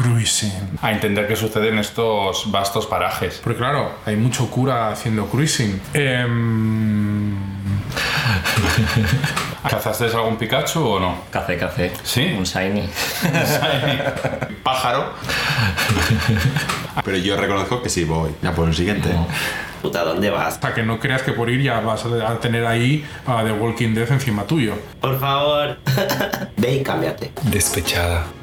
cruising. A entender qué sucede en estos vastos parajes. Porque claro, hay mucho cura haciendo cruising. Em, ¿Cazaste algún Pikachu o no? Café, café. ¿Sí? Un shiny. Pájaro. Pero yo reconozco que sí voy. Ya por el siguiente. Puta, ¿dónde vas? para que no creas que por ir ya vas a tener ahí a The Walking Dead encima tuyo. Por favor. Ve y cámbiate. Despechada.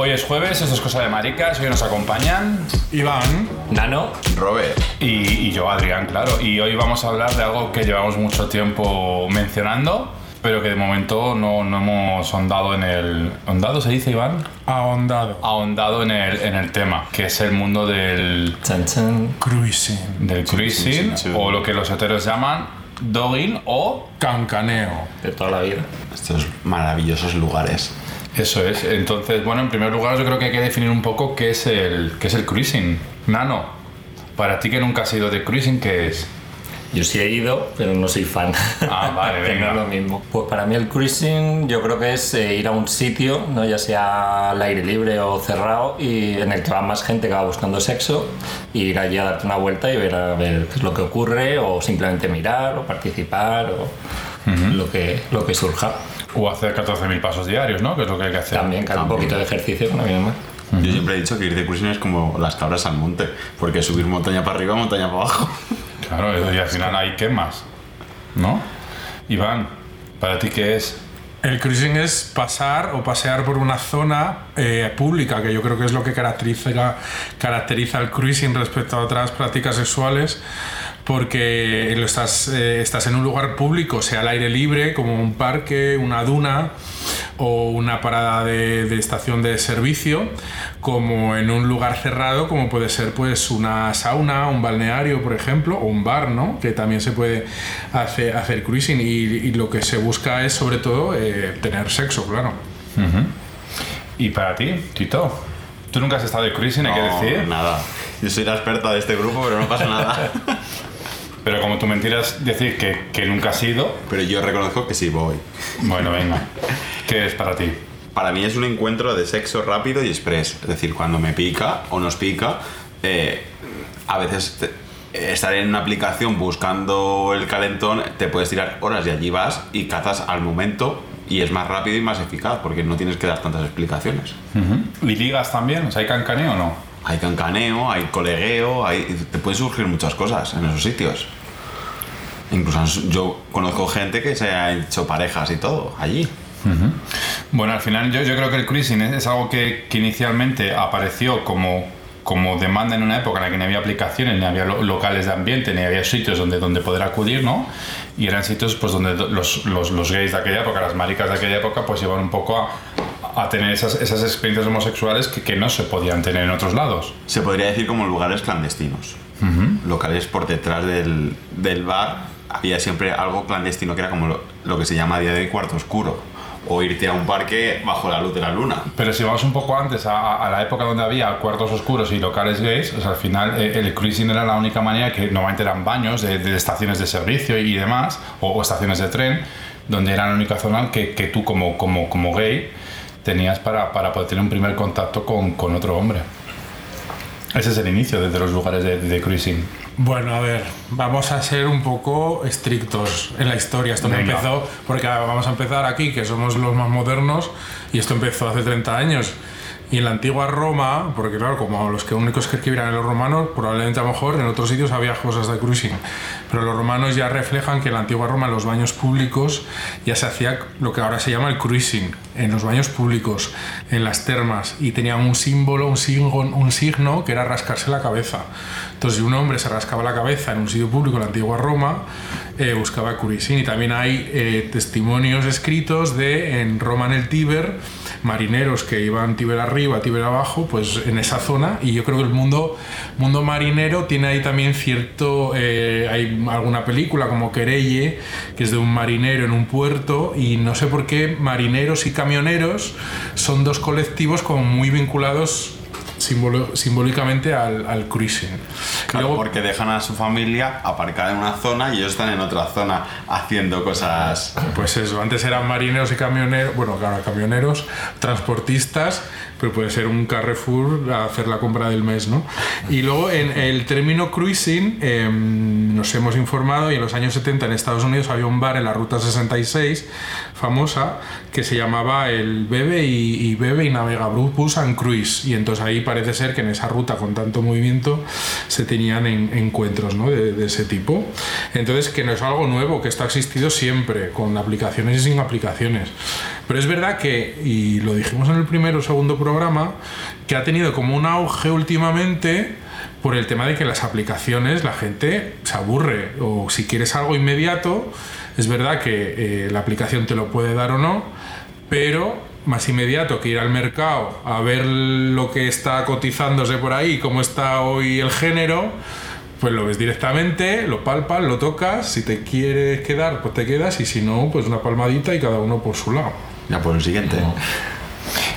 Hoy es jueves, esto es Cosa de Maricas, hoy nos acompañan Iván, Nano. Robert. y, y yo, Adrián, claro. Y hoy vamos a hablar de algo que llevamos mucho tiempo mencionando, pero que de momento no, no hemos ahondado en el... ¿Ahondado se dice, Iván? ahondado. Ahondado en el, en el tema, que es el mundo del, Chan chan. Cruising. del cruising, o lo que los heteros llaman dogging o Cancaneo. De toda la vida. Estos maravillosos lugares. Eso es. Entonces, bueno, en primer lugar yo creo que hay que definir un poco qué es el, qué es el cruising. Nano, para ti que nunca has ido de cruising, ¿qué es? Yo sí he ido, pero no soy fan. Ah, vale, no venga. es lo mismo. Pues para mí el cruising yo creo que es eh, ir a un sitio, ¿no? ya sea al aire libre o cerrado, y en el que va más gente que va buscando sexo, y ir allí a darte una vuelta y ver a ver qué es lo que ocurre, o simplemente mirar, o participar, o lo, que, lo que surja. O hacer 14.000 pasos diarios, ¿no? Que es lo que hay que hacer. También, haga un poquito de ejercicio, no viene mal. Yo siempre he dicho que ir de cruising es como las cabras al monte. Porque subir montaña para arriba, montaña para abajo. Claro, y al final hay quemas, ¿no? Iván, ¿para ti qué es? El cruising es pasar o pasear por una zona eh, pública, que yo creo que es lo que caracteriza, caracteriza el cruising respecto a otras prácticas sexuales, porque lo estás, eh, estás en un lugar público, sea al aire libre, como un parque, una duna o una parada de, de estación de servicio, como en un lugar cerrado, como puede ser pues una sauna, un balneario, por ejemplo, o un bar, ¿no? Que también se puede hacer, hacer cruising y, y lo que se busca es sobre todo eh, tener sexo, claro. ¿Y para ti, Tito? ¿Tú nunca has estado de cruising, hay que No, decir? nada. Yo soy la experta de este grupo, pero no pasa nada. Pero como tú mentiras decir que, que nunca has ido, pero yo reconozco que sí voy. bueno, venga. ¿Qué es para ti? Para mí es un encuentro de sexo rápido y express. Es decir, cuando me pica o nos pica, eh, a veces te- estar en una aplicación buscando el calentón, te puedes tirar horas y allí vas y cazas al momento y es más rápido y más eficaz porque no tienes que dar tantas explicaciones. ¿Y ligas también? O sea, ¿hay cancaneo o no? Hay cancaneo, hay colegueo, hay, te pueden surgir muchas cosas en esos sitios. Incluso yo conozco gente que se ha hecho parejas y todo allí. Bueno, al final yo, yo creo que el cruising es, es algo que, que inicialmente apareció como, como demanda en una época en la que no había aplicaciones, ni había lo- locales de ambiente, ni había sitios donde, donde poder acudir, ¿no? Y eran sitios pues donde do- los, los, los gays de aquella época, las maricas de aquella época, pues iban un poco a, a tener esas, esas experiencias homosexuales que, que no se podían tener en otros lados. Se podría decir como lugares clandestinos. Locales por detrás del, del bar había siempre algo clandestino que era como lo, lo que se llama a día de cuarto oscuro. O irte a un parque bajo la luz de la luna. Pero si vamos un poco antes, a, a- la época donde había cuartos oscuros y locales gays, sea, al final eh, el cruising era la única manera que normalmente eran baños de, de estaciones de servicio y demás, o, o estaciones de tren, donde era la única zona que, que tú como, como, como gay tenías para, para poder tener un primer contacto con, con otro hombre. Ese es el inicio de, de los lugares de, de cruising. Bueno, a ver, vamos a ser un poco estrictos en la historia. Esto no empezó, porque vamos a empezar aquí, que somos los más modernos, y esto empezó hace 30 años. Y en la antigua Roma, porque claro, como los que únicos que escribieran los romanos, probablemente a lo mejor en otros sitios había cosas de cruising. Pero los romanos ya reflejan que en la antigua Roma, en los baños públicos, ya se hacía lo que ahora se llama el cruising. En los baños públicos, en las termas, y tenían un símbolo, un signo, un signo que era rascarse la cabeza. Entonces, si un hombre se rascaba la cabeza en un sitio público en la antigua Roma, eh, buscaba cruising. Y también hay eh, testimonios escritos de en Roma en el Tíber, marineros que iban Tíber arriba, Tíber abajo, pues en esa zona. Y yo creo que el mundo, mundo marinero tiene ahí también cierto. eh, hay alguna película como Querelle, que es de un marinero en un puerto. Y no sé por qué marineros y camioneros son dos colectivos como muy vinculados simbolo- simbólicamente al, al cruising. Claro, luego- porque dejan a su familia aparcada en una zona y ellos están en otra zona haciendo cosas. Pues eso, antes eran marineros y camioneros, bueno, claro, camioneros, transportistas, pero puede ser un Carrefour a hacer la compra del mes, ¿no? Y luego en el término cruising em, nos hemos informado y en los años 70 en Estados Unidos había un bar en la Ruta 66 famosa que se llamaba el Bebe y, Bebe y Navega Bus and Cruise y entonces ahí parece ser que en esa ruta con tanto movimiento se tenían en- encuentros ¿no? de, de ese tipo. Entonces que no es algo nuevo, que esto ha existido siempre, con aplicaciones y sin aplicaciones. Pero es verdad que, y lo dijimos en el primero o segundo programa, que ha tenido como un auge últimamente por el tema de que las aplicaciones la gente se aburre o si quieres algo inmediato, es verdad que eh, la aplicación te lo puede dar o no, pero más inmediato que ir al mercado a ver lo que está cotizándose por ahí, cómo está hoy el género, pues lo ves directamente, lo palpas, lo tocas, si te quieres quedar, pues te quedas y si no, pues una palmadita y cada uno por su lado. Ya por el siguiente.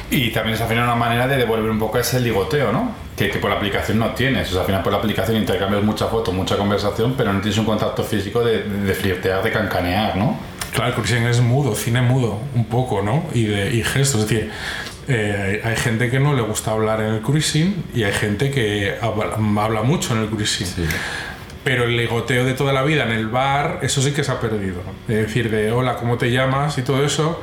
Y también es al final una manera de devolver un poco ese ligoteo, ¿no? Que, que por la aplicación no tienes. O sea, al final por la aplicación intercambias mucha foto, mucha conversación, pero no tienes un contacto físico de, de flirtear, de cancanear, ¿no? Claro, cruising es mudo, cine mudo, un poco, ¿no? Y, de, y gestos, es decir, eh, hay gente que no le gusta hablar en el cruising y hay gente que habla, habla mucho en el cruising. Pero el ligoteo de toda la vida en el bar, eso sí que se ha perdido. Es decir, de hola, ¿cómo te llamas? y todo eso,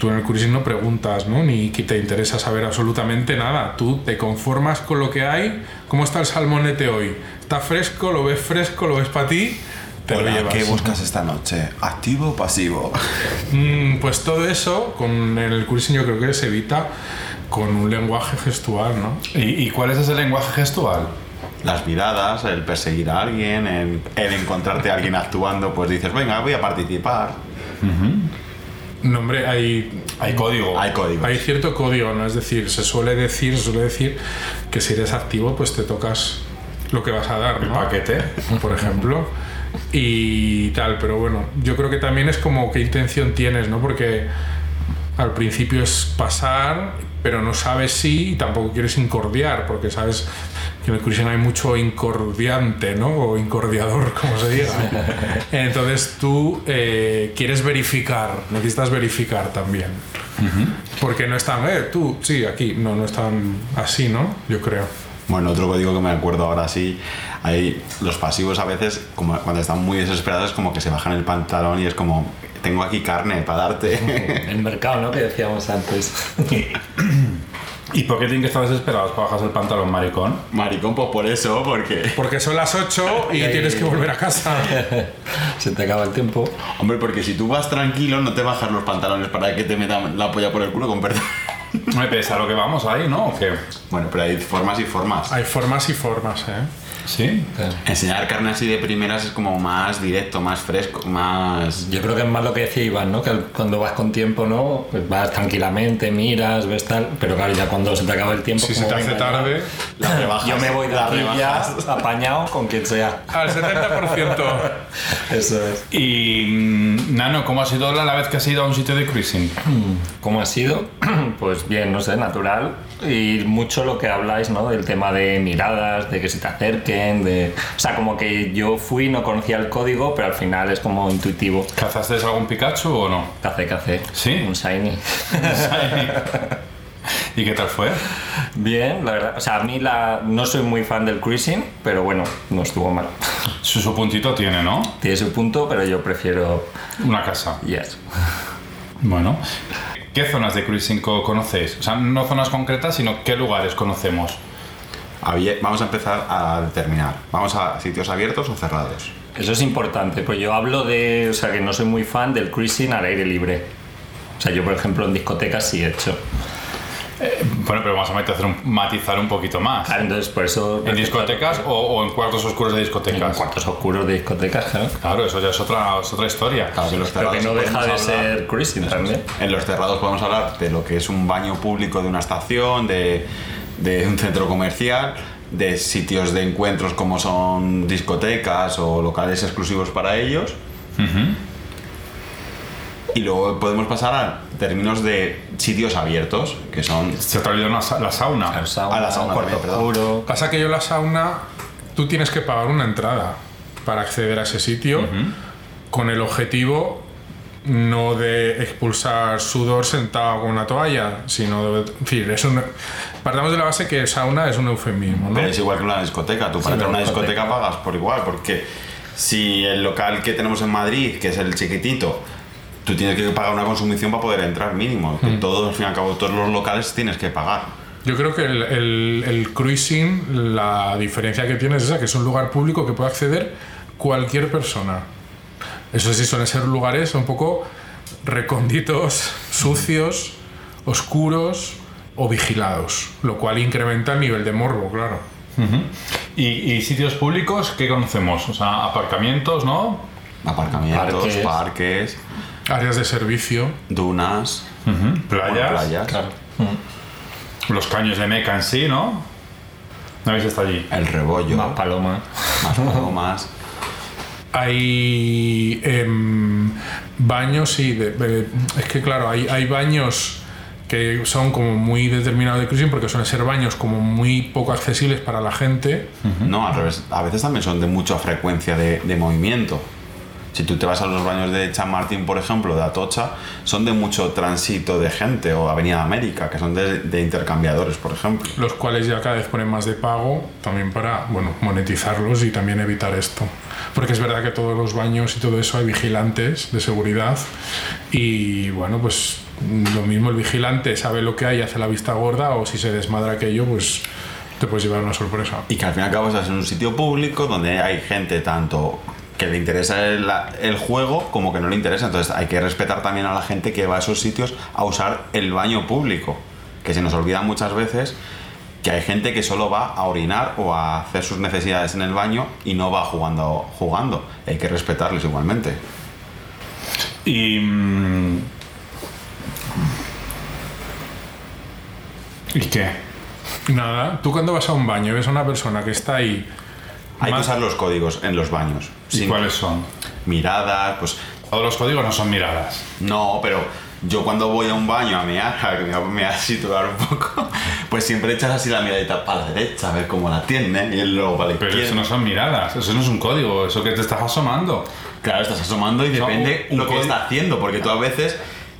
tú en el cruising no preguntas, ¿no? Ni que te interesa saber absolutamente nada. Tú te conformas con lo que hay. ¿Cómo está el salmonete hoy? ¿Está fresco? ¿Lo ves fresco? ¿Lo ves para ti? Te lo Hola, llevas. ¿Qué buscas esta noche? ¿Activo o pasivo? Mm, pues todo eso con el cruising yo creo que se evita con un lenguaje gestual, ¿no? ¿Y, y cuál es ese lenguaje gestual? Las miradas, el perseguir a alguien, el, el encontrarte a alguien actuando, pues dices, venga, voy a participar. No, hombre, hay, Hay código. Hay códigos. hay cierto código, ¿no? Es decir, se suele decir, se suele decir que si eres activo, pues te tocas lo que vas a dar, El ¿no? paquete. Por ejemplo. Y tal, pero bueno, yo creo que también es como qué intención tienes, ¿no? Porque al principio es pasar, pero no sabes si y tampoco quieres incordiar, porque sabes que en el cruising hay mucho incordiante, ¿no? O incordiador, como se diga. Entonces tú eh, quieres verificar, necesitas verificar también. Porque no están, eh, tú, sí, aquí, no, no están así, ¿no? Yo creo. Bueno, otro código que me acuerdo ahora sí, hay los pasivos a veces, como cuando están muy desesperados, como que se bajan el pantalón y es como, tengo aquí carne para darte. El mercado, ¿no? Que decíamos antes. ¿Y por qué tienen que estar desesperados para bajarse el pantalón, maricón? Maricón, pues por eso, porque... Porque son las 8 y tienes que volver a casa. Se te acaba el tiempo. Hombre, porque si tú vas tranquilo, no te bajas los pantalones para que te metan la polla por el culo con perdón. Me pesa lo que vamos ahí, ¿no? ¿O qué? Bueno, pero hay formas y formas. Hay formas y formas, ¿eh? ¿Sí? Enseñar carne así de primeras es como más directo, más fresco, más... Yo creo que es más lo que decía Iván, ¿no? Que cuando vas con tiempo, ¿no? Pues vas tranquilamente, miras, ves tal. Pero claro, ya cuando se te acaba el tiempo. Si se te hace tarde, Las rebajas. Yo me voy de aquí ya apañado con quien sea. al 70%. Eso es. Y, mm, Nano, ¿cómo ha sido la, la vez que has ido a un sitio de cruising? ¿Cómo ha sido? Pues bien, no sé, natural. Y mucho lo que habláis, ¿no? Del tema de miradas, de que se te de... O sea, como que yo fui, no conocía el código, pero al final es como intuitivo. ¿Cazaste algún Pikachu o no? Café, café. ¿Sí? Un shiny. ¿Y qué tal fue? Bien, la verdad. O sea, a mí la... no soy muy fan del cruising, pero bueno, no estuvo mal. Su, su puntito tiene, ¿no? Tiene su punto, pero yo prefiero... Una casa. Yes. Bueno. ¿Qué zonas de cruising co- conocéis? O sea, no zonas concretas, sino qué lugares conocemos. Vamos a empezar a determinar. ¿Vamos a sitios abiertos o cerrados? Eso es importante, pues yo hablo de... O sea, que no soy muy fan del cruising al aire libre. O sea, yo, por ejemplo, en discotecas sí he hecho. Bueno, pero vamos a meter- hacer un- matizar un poquito más. Claro, entonces por eso... ¿En discotecas o, o en cuartos oscuros de En discotecas? cuartos oscuros de discotecas, claro. Claro, eso ya es otra, es otra historia. Claro, que en los Pero que no deja de hablar- ser cruising también. En los cerrados podemos hablar de lo que es un baño público de una estación, de, de un centro comercial, de sitios de encuentros como son discotecas o locales exclusivos para ellos. Y luego podemos pasar a términos de sitios abiertos, que son Se te ha olvidado sa- la sauna. Al sauna, A la sauna cuarto perdón. Pasa que yo la sauna, tú tienes que pagar una entrada para acceder a ese sitio con el objetivo no de expulsar sudor sentado con una toalla, sino de... En fin, es un- partamos de la base que sauna es un eufemismo, ¿no? Pero es igual que una discoteca. Tú para entrar a una discoteca. pagas por igual, porque si el local que tenemos en Madrid, que es el chiquitito, tú tienes que pagar una consumición para poder entrar mínimo. Que Todos, al fin y al cabo, todos los locales tienes que pagar. Yo creo que el, el- el cruising, la diferencia que tiene es esa, que es un lugar público que puede acceder cualquier persona. Eso sí, suelen ser lugares un poco recónditos, sucios, oscuros o vigilados, lo cual incrementa el nivel de morbo, claro. ¿Y, y sitios públicos qué conocemos? O sea, aparcamientos, ¿no? Aparcamientos, Parques. parques, Áreas de servicio. dunas, Playas. bueno, playas, Claro. Los caños de Meca en sí, ¿no? ¿No habéis estado allí? el rebollo, Más paloma. más palomas. Hay em, baños, sí, de- de- es que claro, hay, hay baños que son como muy determinados de cruising porque suelen ser baños como muy poco accesibles para la gente. No, al revés. A veces también son de mucha frecuencia de, de movimiento. Si tú te vas a los baños de San Martín, por ejemplo, de Atocha, son de mucho tránsito de gente, o Avenida América, que son de, de intercambiadores, por ejemplo. los cuales ya cada vez ponen más de pago también para bueno monetizarlos y también evitar esto porque es verdad que todos los baños y todo eso hay vigilantes de seguridad y bueno pues lo mismo el vigilante sabe lo que hay hace la vista gorda o si se desmadra aquello pues te puedes llevar una sorpresa Y que al fin y al cabo estás en un sitio público donde hay gente tanto que le interesa el, el juego como que no le interesa. Entonces hay que respetar también a la gente que va a esos sitios a usar el baño público. Que se nos olvida muchas veces que hay gente que solo va a orinar o a hacer sus necesidades en el baño y no va jugando. jugando. Hay que respetarles igualmente. Y. ¿Y qué? nada tú cuando vas a un baño ves a una persona que está ahí Hay que más- usar los códigos en los baños. ¿Y cuáles son? Miradas, pues Todos los códigos no son miradas. No, pero yo cuando voy a un baño a mear, a que me voy a situar un poco, pues siempre echas así la miradita para la derecha, a ver cómo la atienden, y luego para la Pero izquierda. eso no son miradas, eso no es un código, eso que te estás asomando. Claro, estás asomando y depende un- un lo que está haciendo, porque tú a veces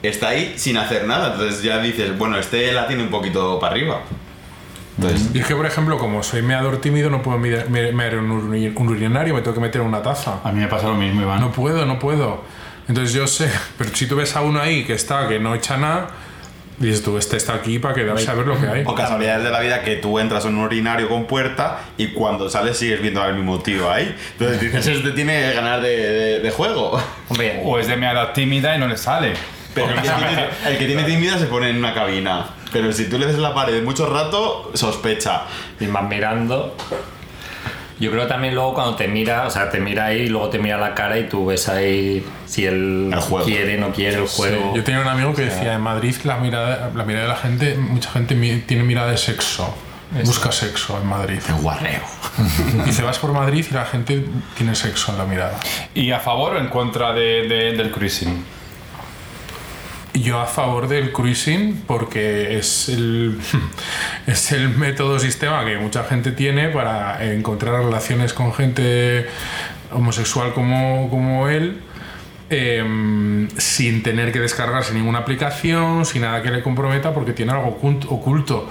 está ahí sin hacer nada, entonces ya dices, bueno, este la tiene un poquito para arriba. Entonces, y es que por ejemplo como soy meador tímido no puedo mear me- en un un urinario me tengo que meter en una taza A mí me pasa lo mismo, Iván. No puedo, no puedo. Entonces yo sé, pero si tú ves a uno ahí que está, que no echa nada, dices tú, este está aquí para quedarse a ver lo que hay. o casualidades de la vida que tú entras en un urinario con puerta y cuando sales sigues viendo al mismo tío ahí. Entonces dices, este tiene ganas de, de- de juego. Hombre, O es de meada tímida y no le sale. Pero el que, tiene, el que tiene timida se pone en una cabina. Pero si tú le ves la pared mucho rato, sospecha. y vas mirando. Yo creo también luego cuando te mira, o sea, te mira ahí y luego te mira la cara y tú ves ahí si él El juego. quiere, no quiere el juego. Yo tenía un amigo que decía, en Madrid la mirada, la mirada de la gente, mucha gente tiene mirada de sexo. Busca sexo en Madrid. Guarreo. Dice, vas por Madrid y la gente tiene sexo en la mirada. ¿Y a favor o en contra de- de- del cruising? Yo a favor del cruising porque es el, es el método sistema que mucha gente tiene para encontrar relaciones con gente homosexual como, como él em, sin tener que descargarse ninguna aplicación, sin nada que le comprometa porque tiene algo ocult- oculto.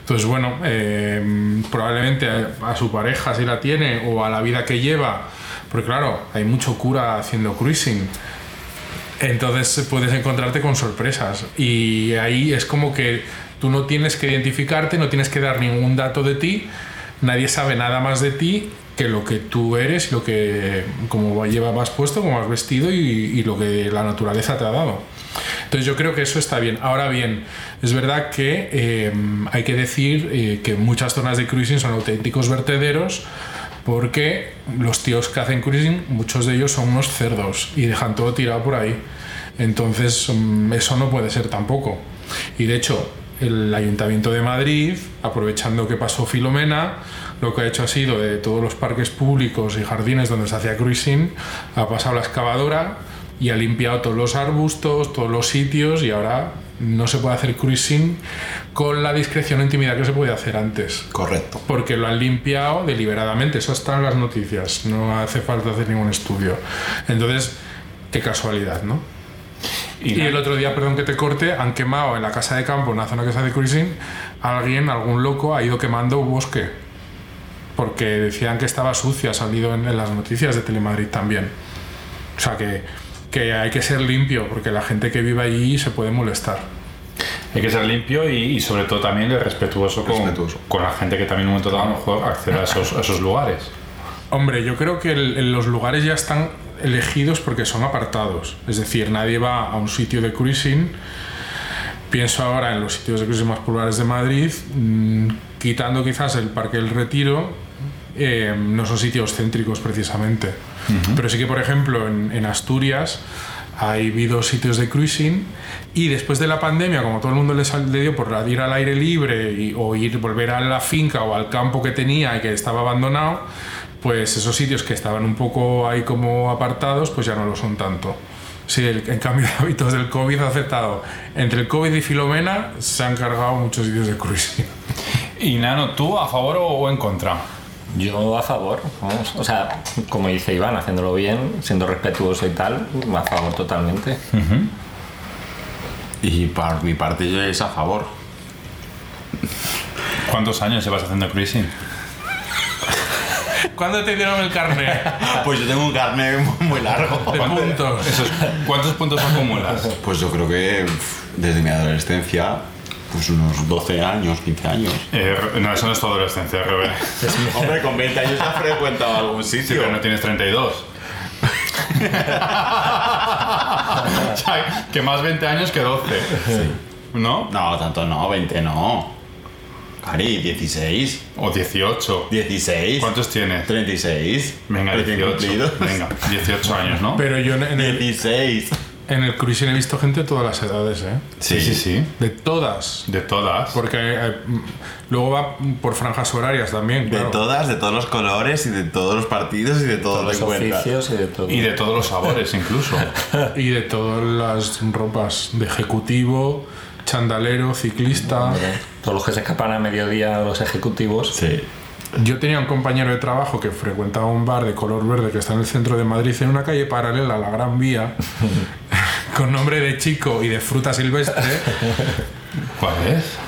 Entonces, bueno, em, probablemente a, a su pareja si la tiene o a la vida que lleva, porque claro, hay mucho cura haciendo cruising. Entonces puedes encontrarte con sorpresas y ahí es como que tú no tienes que identificarte, no tienes que dar ningún dato de ti, nadie sabe nada más de ti que lo que tú eres, lo que como llevas puesto, como has vestido y, lo que la naturaleza te ha dado. Entonces yo creo que eso está bien. Ahora bien, es verdad que eh, hay que decir eh, que muchas zonas de cruising son auténticos vertederos porque los tíos que hacen cruising, muchos de ellos son unos cerdos y dejan todo tirado por ahí. Entonces, eso no puede ser tampoco. Y de hecho, el Ayuntamiento de Madrid, aprovechando que pasó Filomena, lo que ha hecho ha sido de todos los parques públicos y jardines donde se hacía cruising, ha pasado la excavadora y ha limpiado todos los arbustos, todos los sitios y ahora no se puede hacer cruising con la discreción o intimidad que se podía hacer antes. Correcto. Porque lo han limpiado deliberadamente, eso está en las noticias, no hace falta hacer ningún estudio. Entonces, qué casualidad, ¿no? Y, el otro día, perdón que te corte, han quemado en la casa de campo, en una zona que se hace cruising, alguien, algún loco, ha ido quemando un bosque. Porque decían que estaba sucio, ha salido en, en las noticias de Telemadrid también. O sea que, que hay que ser limpio, porque la gente que vive allí se puede molestar. Hay que ser limpio y, y sobre todo también respetuoso con, Respetuoso. con la gente que también en un momento dado a lo mejor accede a esos, a esos lugares. Hombre, yo creo que el- el- los lugares ya están elegidos porque son apartados. Es decir, nadie va a un sitio de cruising. Pienso ahora en los sitios de cruising más populares de Madrid, mm, quitando quizás el Parque del Retiro, eh, no son sitios céntricos precisamente. Pero sí que, por ejemplo, en, en Asturias ha habido sitios de cruising y después de la pandemia, como todo el mundo le, dio por ir al aire libre y- o ir volver a la finca o al campo que tenía y que estaba abandonado, pues esos sitios que estaban un poco ahí como apartados, pues ya no lo son tanto. Sí, el, en cambio de hábitos del COVID ha aceptado. Entre el COVID y Filomena se han cargado muchos sitios de cruising. Y Nano, ¿tú a favor o en contra? Yo a favor, vamos. O sea, como dice Iván, haciéndolo bien, siendo respetuoso y tal, a favor totalmente. Y por mi parte yo es a favor. ¿Cuántos años llevas haciendo cruising? ¿Cuándo te dieron el carnet Pues yo tengo un carnet muy largo. de puntos? Esos- ¿Cuántos puntos acumulas? Pues yo creo que desde mi adolescencia, pues unos 12 años, 15 años. Eh, no, eso no es tu adolescencia, Rebe. Hombre, con 20 años has frecuentado algún Sí, sitio. pero no tienes 32. o sea, que más 20 años que 12. ¿No? No, tanto no, 20 no. Cari, 16. O 18. 16. ¿Cuántos tienes? 36. Venga, Recién 18. cumplidos. Venga, 18 años, ¿no? Pero yo en, en el, 16. En el cruising he visto gente de todas las edades, ¿eh? Sí, sí, sí. De todas. De todas. Porque eh, luego va por franjas horarias también, De claro. todas, de todos los colores y de todos los partidos y de todos Todos los oficios y de todo. Y de todos los sabores, incluso. Y de todas las ropas. De ejecutivo, chandalero, ciclista. Hombre, Todos los que se escapan a mediodía, los ejecutivos. Sí. Yo tenía un compañero de trabajo que frecuentaba un bar de color verde que está en el centro de Madrid, en una calle paralela a la Gran Vía, con nombre de chico y de fruta silvestre, ¿Cuál es?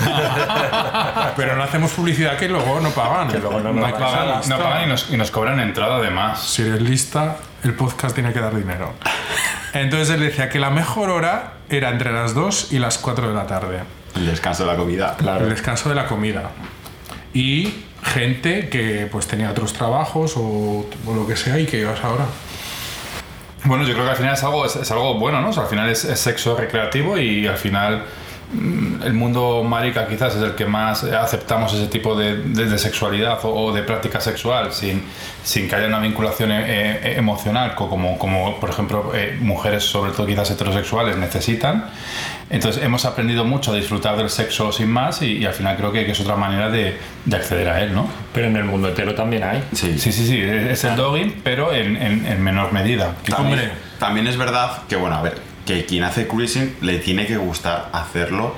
pero no hacemos publicidad que luego no pagan. Que luego no No, pagan, no pagan y nos, y nos cobran entrada además. Si eres lista, el podcast tiene que dar dinero. Entonces él decía que la mejor hora era entre las 2 y las 4 de la tarde. El descanso de la comida. El descanso de la comida. Y gente que pues tenía otros trabajos o, lo que sea y que ibas ahora. Bueno, yo creo que al final es algo, es, algo bueno, ¿no? O sea, al final es, sexo recreativo y al final el mundo marica quizás es el que más aceptamos ese tipo de, de- de sexualidad o, o de práctica sexual sin, sin que haya una vinculación eh, eh, emocional co- como, como por ejemplo eh, mujeres sobre todo quizás heterosexuales necesitan entonces hemos aprendido mucho a disfrutar del sexo sin más y, y al final creo que, que es otra manera de, de acceder a él, ¿no? Pero en el mundo entero también hay. Sí. Sí, sí, sí, es el dogging pero en, en- en menor medida También, también es verdad que, bueno, a ver, que quien hace cruising le tiene que gustar hacerlo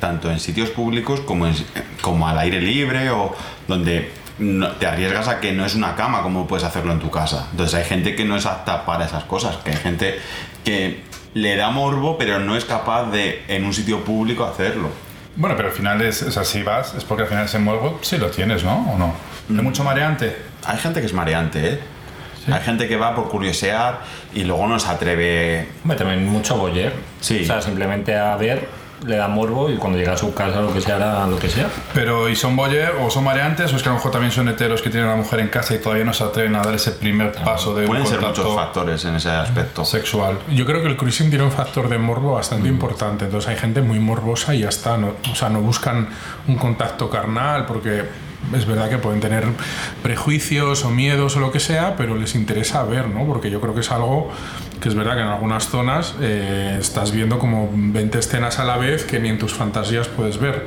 tanto en sitios públicos como, en- como al aire libre o donde no- te arriesgas a que no es una cama como puedes hacerlo en tu casa. Entonces hay gente que no es apta para esas cosas, que hay gente que le da morbo pero no es capaz de en un sitio público hacerlo. Bueno, pero al final es, o sea, si vas, es porque al final ese morbo sí lo tienes, ¿no? ¿O no? ¿Es mucho mareante? Hay gente que es mareante, ¿eh? Hay gente que va por curiosear y luego no se atreve Hombre, también mucho boyer. Sí. O sea, simplemente a ver, le da morbo y cuando llega a su casa lo que sea, hará lo que sea. Pero, ¿y son boyer o son mareantes o es que a lo mejor también son heteros que tienen a la mujer en casa y todavía no se atreven a dar ese primer paso de un Pueden ser muchos factores en ese aspecto. sexual? Yo creo que el cruising tiene un factor de morbo bastante importante. Entonces hay gente muy morbosa y ya está. No, o sea, no buscan un contacto carnal porque es verdad que pueden tener prejuicios o miedos o lo que sea, pero les interesa ver, ¿no? Porque yo creo que es algo que es verdad que en algunas zonas eh, estás viendo como 20 escenas a la vez que ni en tus fantasías puedes ver.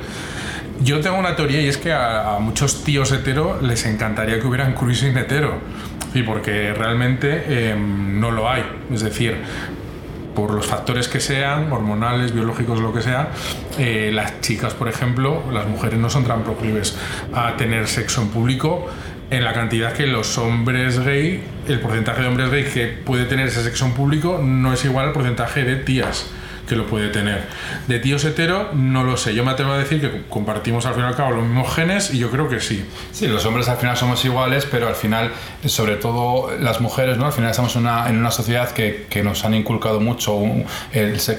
Yo tengo una teoría y es que a, muchos tíos hetero les encantaría que hubieran cruising hetero. Y porque realmente eh, no lo hay. Es decir, por los factores que sean, hormonales, biológicos, lo que sea, eh, las chicas, por ejemplo, las mujeres no son tan proclives a tener sexo en público en la cantidad que los hombres gay, el porcentaje de hombres gay que puede tener ese sexo en público no es igual al porcentaje de tías que lo puede tener. De tíos hetero, no lo sé. Yo me atrevo a decir que compartimos al fin y al cabo los mismos genes y yo creo que sí. Sí, los hombres al final somos iguales, pero al final, sobre todo las mujeres, ¿no? Al final estamos una, en una sociedad que, que nos han inculcado mucho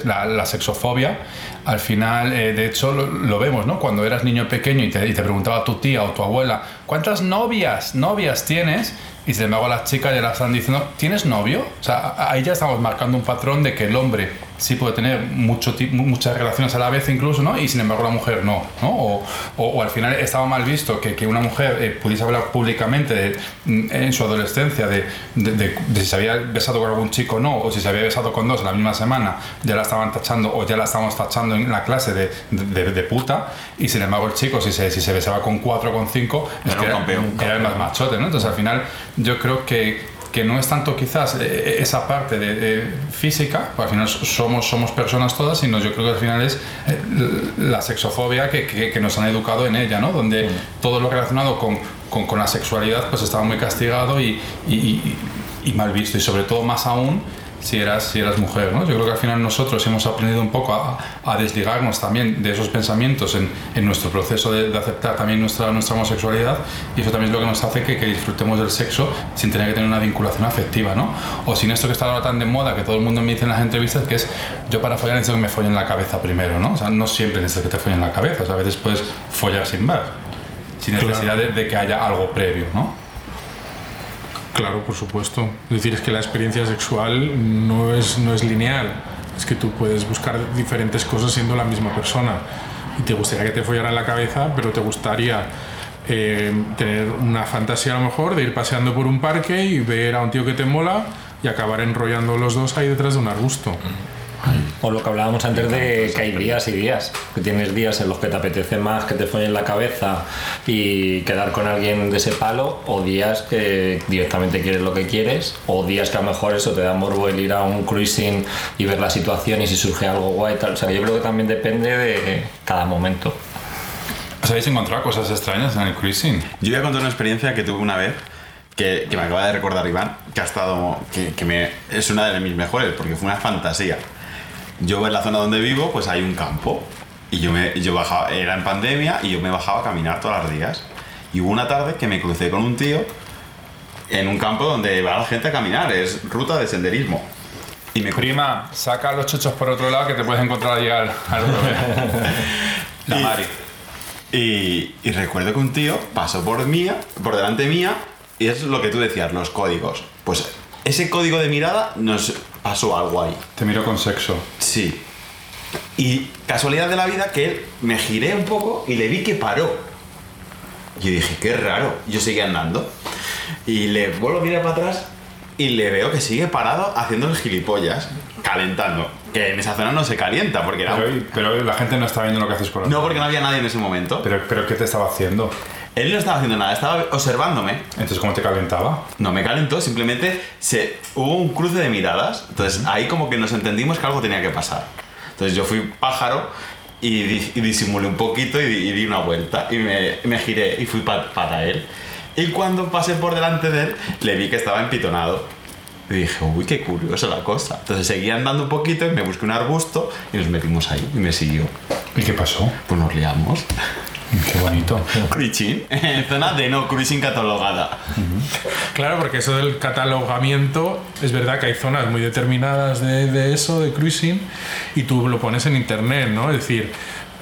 la, sexofobia. Al final, eh, de hecho, lo, vemos, ¿no? Cuando eras niño pequeño y te, y te preguntaba tu tía o tu abuela, ¿cuántas novias, novias tienes? Y sin embargo las chicas ya la están diciendo, ¿tienes novio? O sea, ahí ya estamos marcando un patrón de que el hombre sí puede tener mucho, muchas relaciones a la vez incluso, ¿no? Y sin embargo la mujer no, ¿no? O, o- o al final estaba mal visto que, que una mujer eh, pudiese hablar públicamente de- mm, en su adolescencia de, de- de- si se había besado con algún chico o no, o si se había besado con dos en la misma semana, ya la estaban tachando o ya la estábamos tachando en la clase de, puta, y sin embargo el chico si se, si se besaba con cuatro o con cinco, es Era era, campeón. era el más machote, ¿no? Entonces al final yo creo que, que no es tanto quizás eh, esa parte de, de física, porque al final somos, somos personas todas, sino yo creo que al final es eh, la sexofobia que, que- que nos han educado en ella, ¿no? Donde todo lo relacionado con, con- con la sexualidad pues estaba muy castigado y, y- y- y mal visto, y sobre todo más aún si eras, si eras mujer. ¿no? Yo creo que al final nosotros hemos aprendido un poco a, a desligarnos también de esos pensamientos en, en nuestro proceso de, de aceptar también nuestra, nuestra homosexualidad y eso también es lo que nos hace que, que disfrutemos del sexo sin tener que tener una vinculación afectiva. ¿no? O sin esto que está ahora tan de moda que todo el mundo me dice en las entrevistas que es yo para follar necesito que me follen la cabeza primero. ¿no? O sea, no siempre necesito que te follen la cabeza, o sea, a veces puedes follar sin ver, sin necesidad de, de que haya algo previo. ¿no? Claro, por supuesto. Es decir, es que la experiencia sexual no es, no es lineal. Es que tú puedes buscar diferentes cosas siendo la misma persona. Y te gustaría que te follara en la cabeza, pero te gustaría eh, tener una fantasía a lo mejor de ir paseando por un parque y ver a un tío que te mola y acabar enrollando los dos ahí detrás de un arbusto. O lo que hablábamos antes de que hay días y días. Que tienes días en los que te apetece más que te follen la cabeza y quedar con alguien de ese palo, o días que directamente quieres lo que quieres, o días que a lo mejor eso te da morbo el ir a un cruising y ver la situación y si surge algo guay tal. O sea, yo creo que también depende de cada momento. ¿Os habéis encontrado cosas extrañas en el cruising? Yo voy a contar una experiencia que tuve una vez que, que me acaba de recordar Iván, que ha estado. que, que me, es una de mis mejores, porque fue una fantasía. Yo en la zona donde vivo, pues hay un campo. Y yo, me, yo bajaba, era en pandemia, y yo me bajaba a caminar todos los días. Y hubo una tarde que me crucé con un tío en un campo donde va la gente a caminar, es ruta de senderismo. Y me Prima, saca los chuchos por otro lado que te puedes encontrar al, al otro lado. La Y- Mari. Y, y recuerdo que un tío pasó por mía, por delante mía, y es lo que tú decías, los códigos. Pues ese código de mirada nos pasó algo ahí. Te miro con sexo. Sí. Y casualidad de la vida que él me giré un poco y le vi que paró. Yo dije, qué raro. Yo seguí andando. Y le vuelvo a mirar para atrás y le veo que sigue parado haciendo el gilipollas, calentando. Que en esa zona no se calienta porque era. Pero, pero la gente no está viendo lo que haces por No, porque no había nadie en ese momento. Pero, pero ¿qué te estaba haciendo? Él no estaba haciendo nada, estaba observándome. Entonces, ¿cómo te calentaba? No me calentó, simplemente se, hubo un cruce de miradas. Entonces ahí como que nos entendimos que algo tenía que pasar. Entonces yo fui pájaro y, di- y disimulé un poquito y, di- y di una vuelta. Y me, me giré y fui pa- para él. Y cuando pasé por delante de él, le vi que estaba empitonado. Y dije, uy, qué curiosa la cosa. Entonces seguí andando un poquito y me busqué un arbusto y nos metimos ahí y me siguió. ¿Y qué pasó? Pues nos liamos. Qué bonito. Cruising, zona de no cruising catalogada. Claro, porque eso del catalogamiento, es verdad que hay zonas muy determinadas de, de eso, de cruising, y tú lo pones en internet, ¿no? Es decir,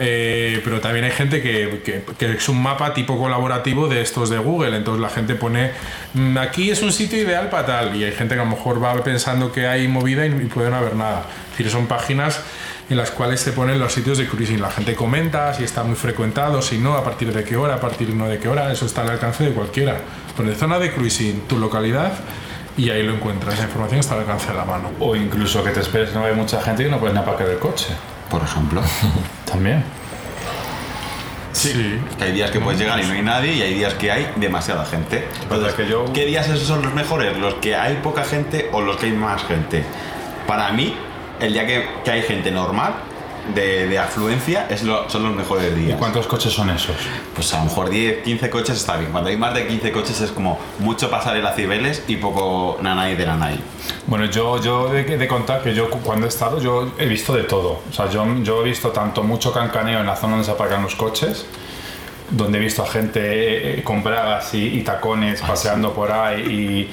eh, pero también hay gente que, que- que es un mapa tipo colaborativo de estos de Google, entonces la gente pone, "Mm, aquí es un sitio ideal para tal, y hay gente que a lo mejor va pensando que hay movida y, y puede no haber nada. Es decir, son páginas en las cuales se ponen los sitios de cruising. La gente comenta si está muy frecuentado, si no, a partir de qué hora, a partir no de qué hora, eso está al alcance de cualquiera. Pone zona de cruising, tu localidad, y ahí lo encuentras. Esa información está al alcance de la mano. O incluso que te esperes que no hay mucha gente y no puedes ni aparcar el coche. Por ejemplo. También. Sí. Que hay días que puedes llegar y no hay nadie y hay días que hay demasiada gente. Entonces, que yo- ¿Qué días esos son los mejores? ¿Los que hay poca gente o los que hay más gente? Para mí, el día que, que hay gente normal, de, de afluencia, es lo- son los mejores ¿Y días. cuántos coches son esos? Pues a lo mejor 10, 15 coches está bien. Cuando hay más de 15 coches es como mucho pasarela Cibeles y poco nanay de nanay. Bueno, yo, yo de, de contar que yo cu- cuando he estado, yo he visto de todo. O sea, yo, yo he visto tanto mucho cancaneo en la zona donde se aparcan los coches, donde he visto a gente eh, con bragas y, y tacones paseando por ahí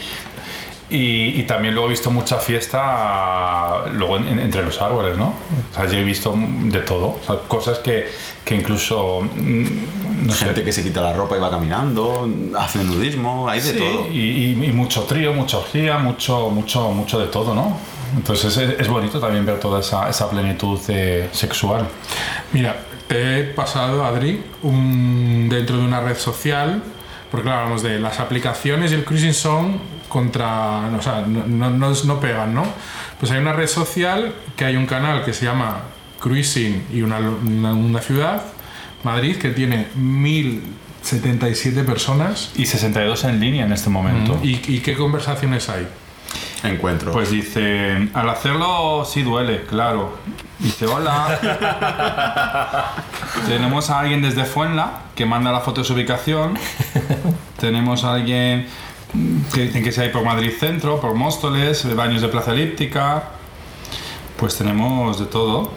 y, y, también luego he visto mucha fiesta luego en- en- entre los árboles, ¿no? O sea, yo he visto de todo. O sea, cosas que, que incluso... mm, No sé, Gente que se quita la ropa y va caminando, hace nudismo, hay de Sí, todo. Y, y- y mucho trío, mucha orgía, mucho, mucho, mucho de todo, ¿no? Entonces es, es bonito también ver toda esa, esa plenitud eh, sexual. Mira, te he pasado, Adri, un, dentro de una red social, porque claro, hablamos de las aplicaciones y el cruising son contra, o sea, no, no, no, no pegan, ¿no? Pues hay una red social que hay un canal que se llama Cruising y una, una, una ciudad, Madrid, que tiene 1077 personas. Y 62 en línea en este momento. ¿Y, ¿Y qué conversaciones hay? Encuentro. Pues dice, al hacerlo sí duele, claro. Dice, hola. Tenemos a alguien desde Fuenla que manda la foto de su ubicación. Tenemos a alguien que dicen que se hay por Madrid Centro, por Móstoles, baños de Plaza Elíptica. Pues tenemos de todo.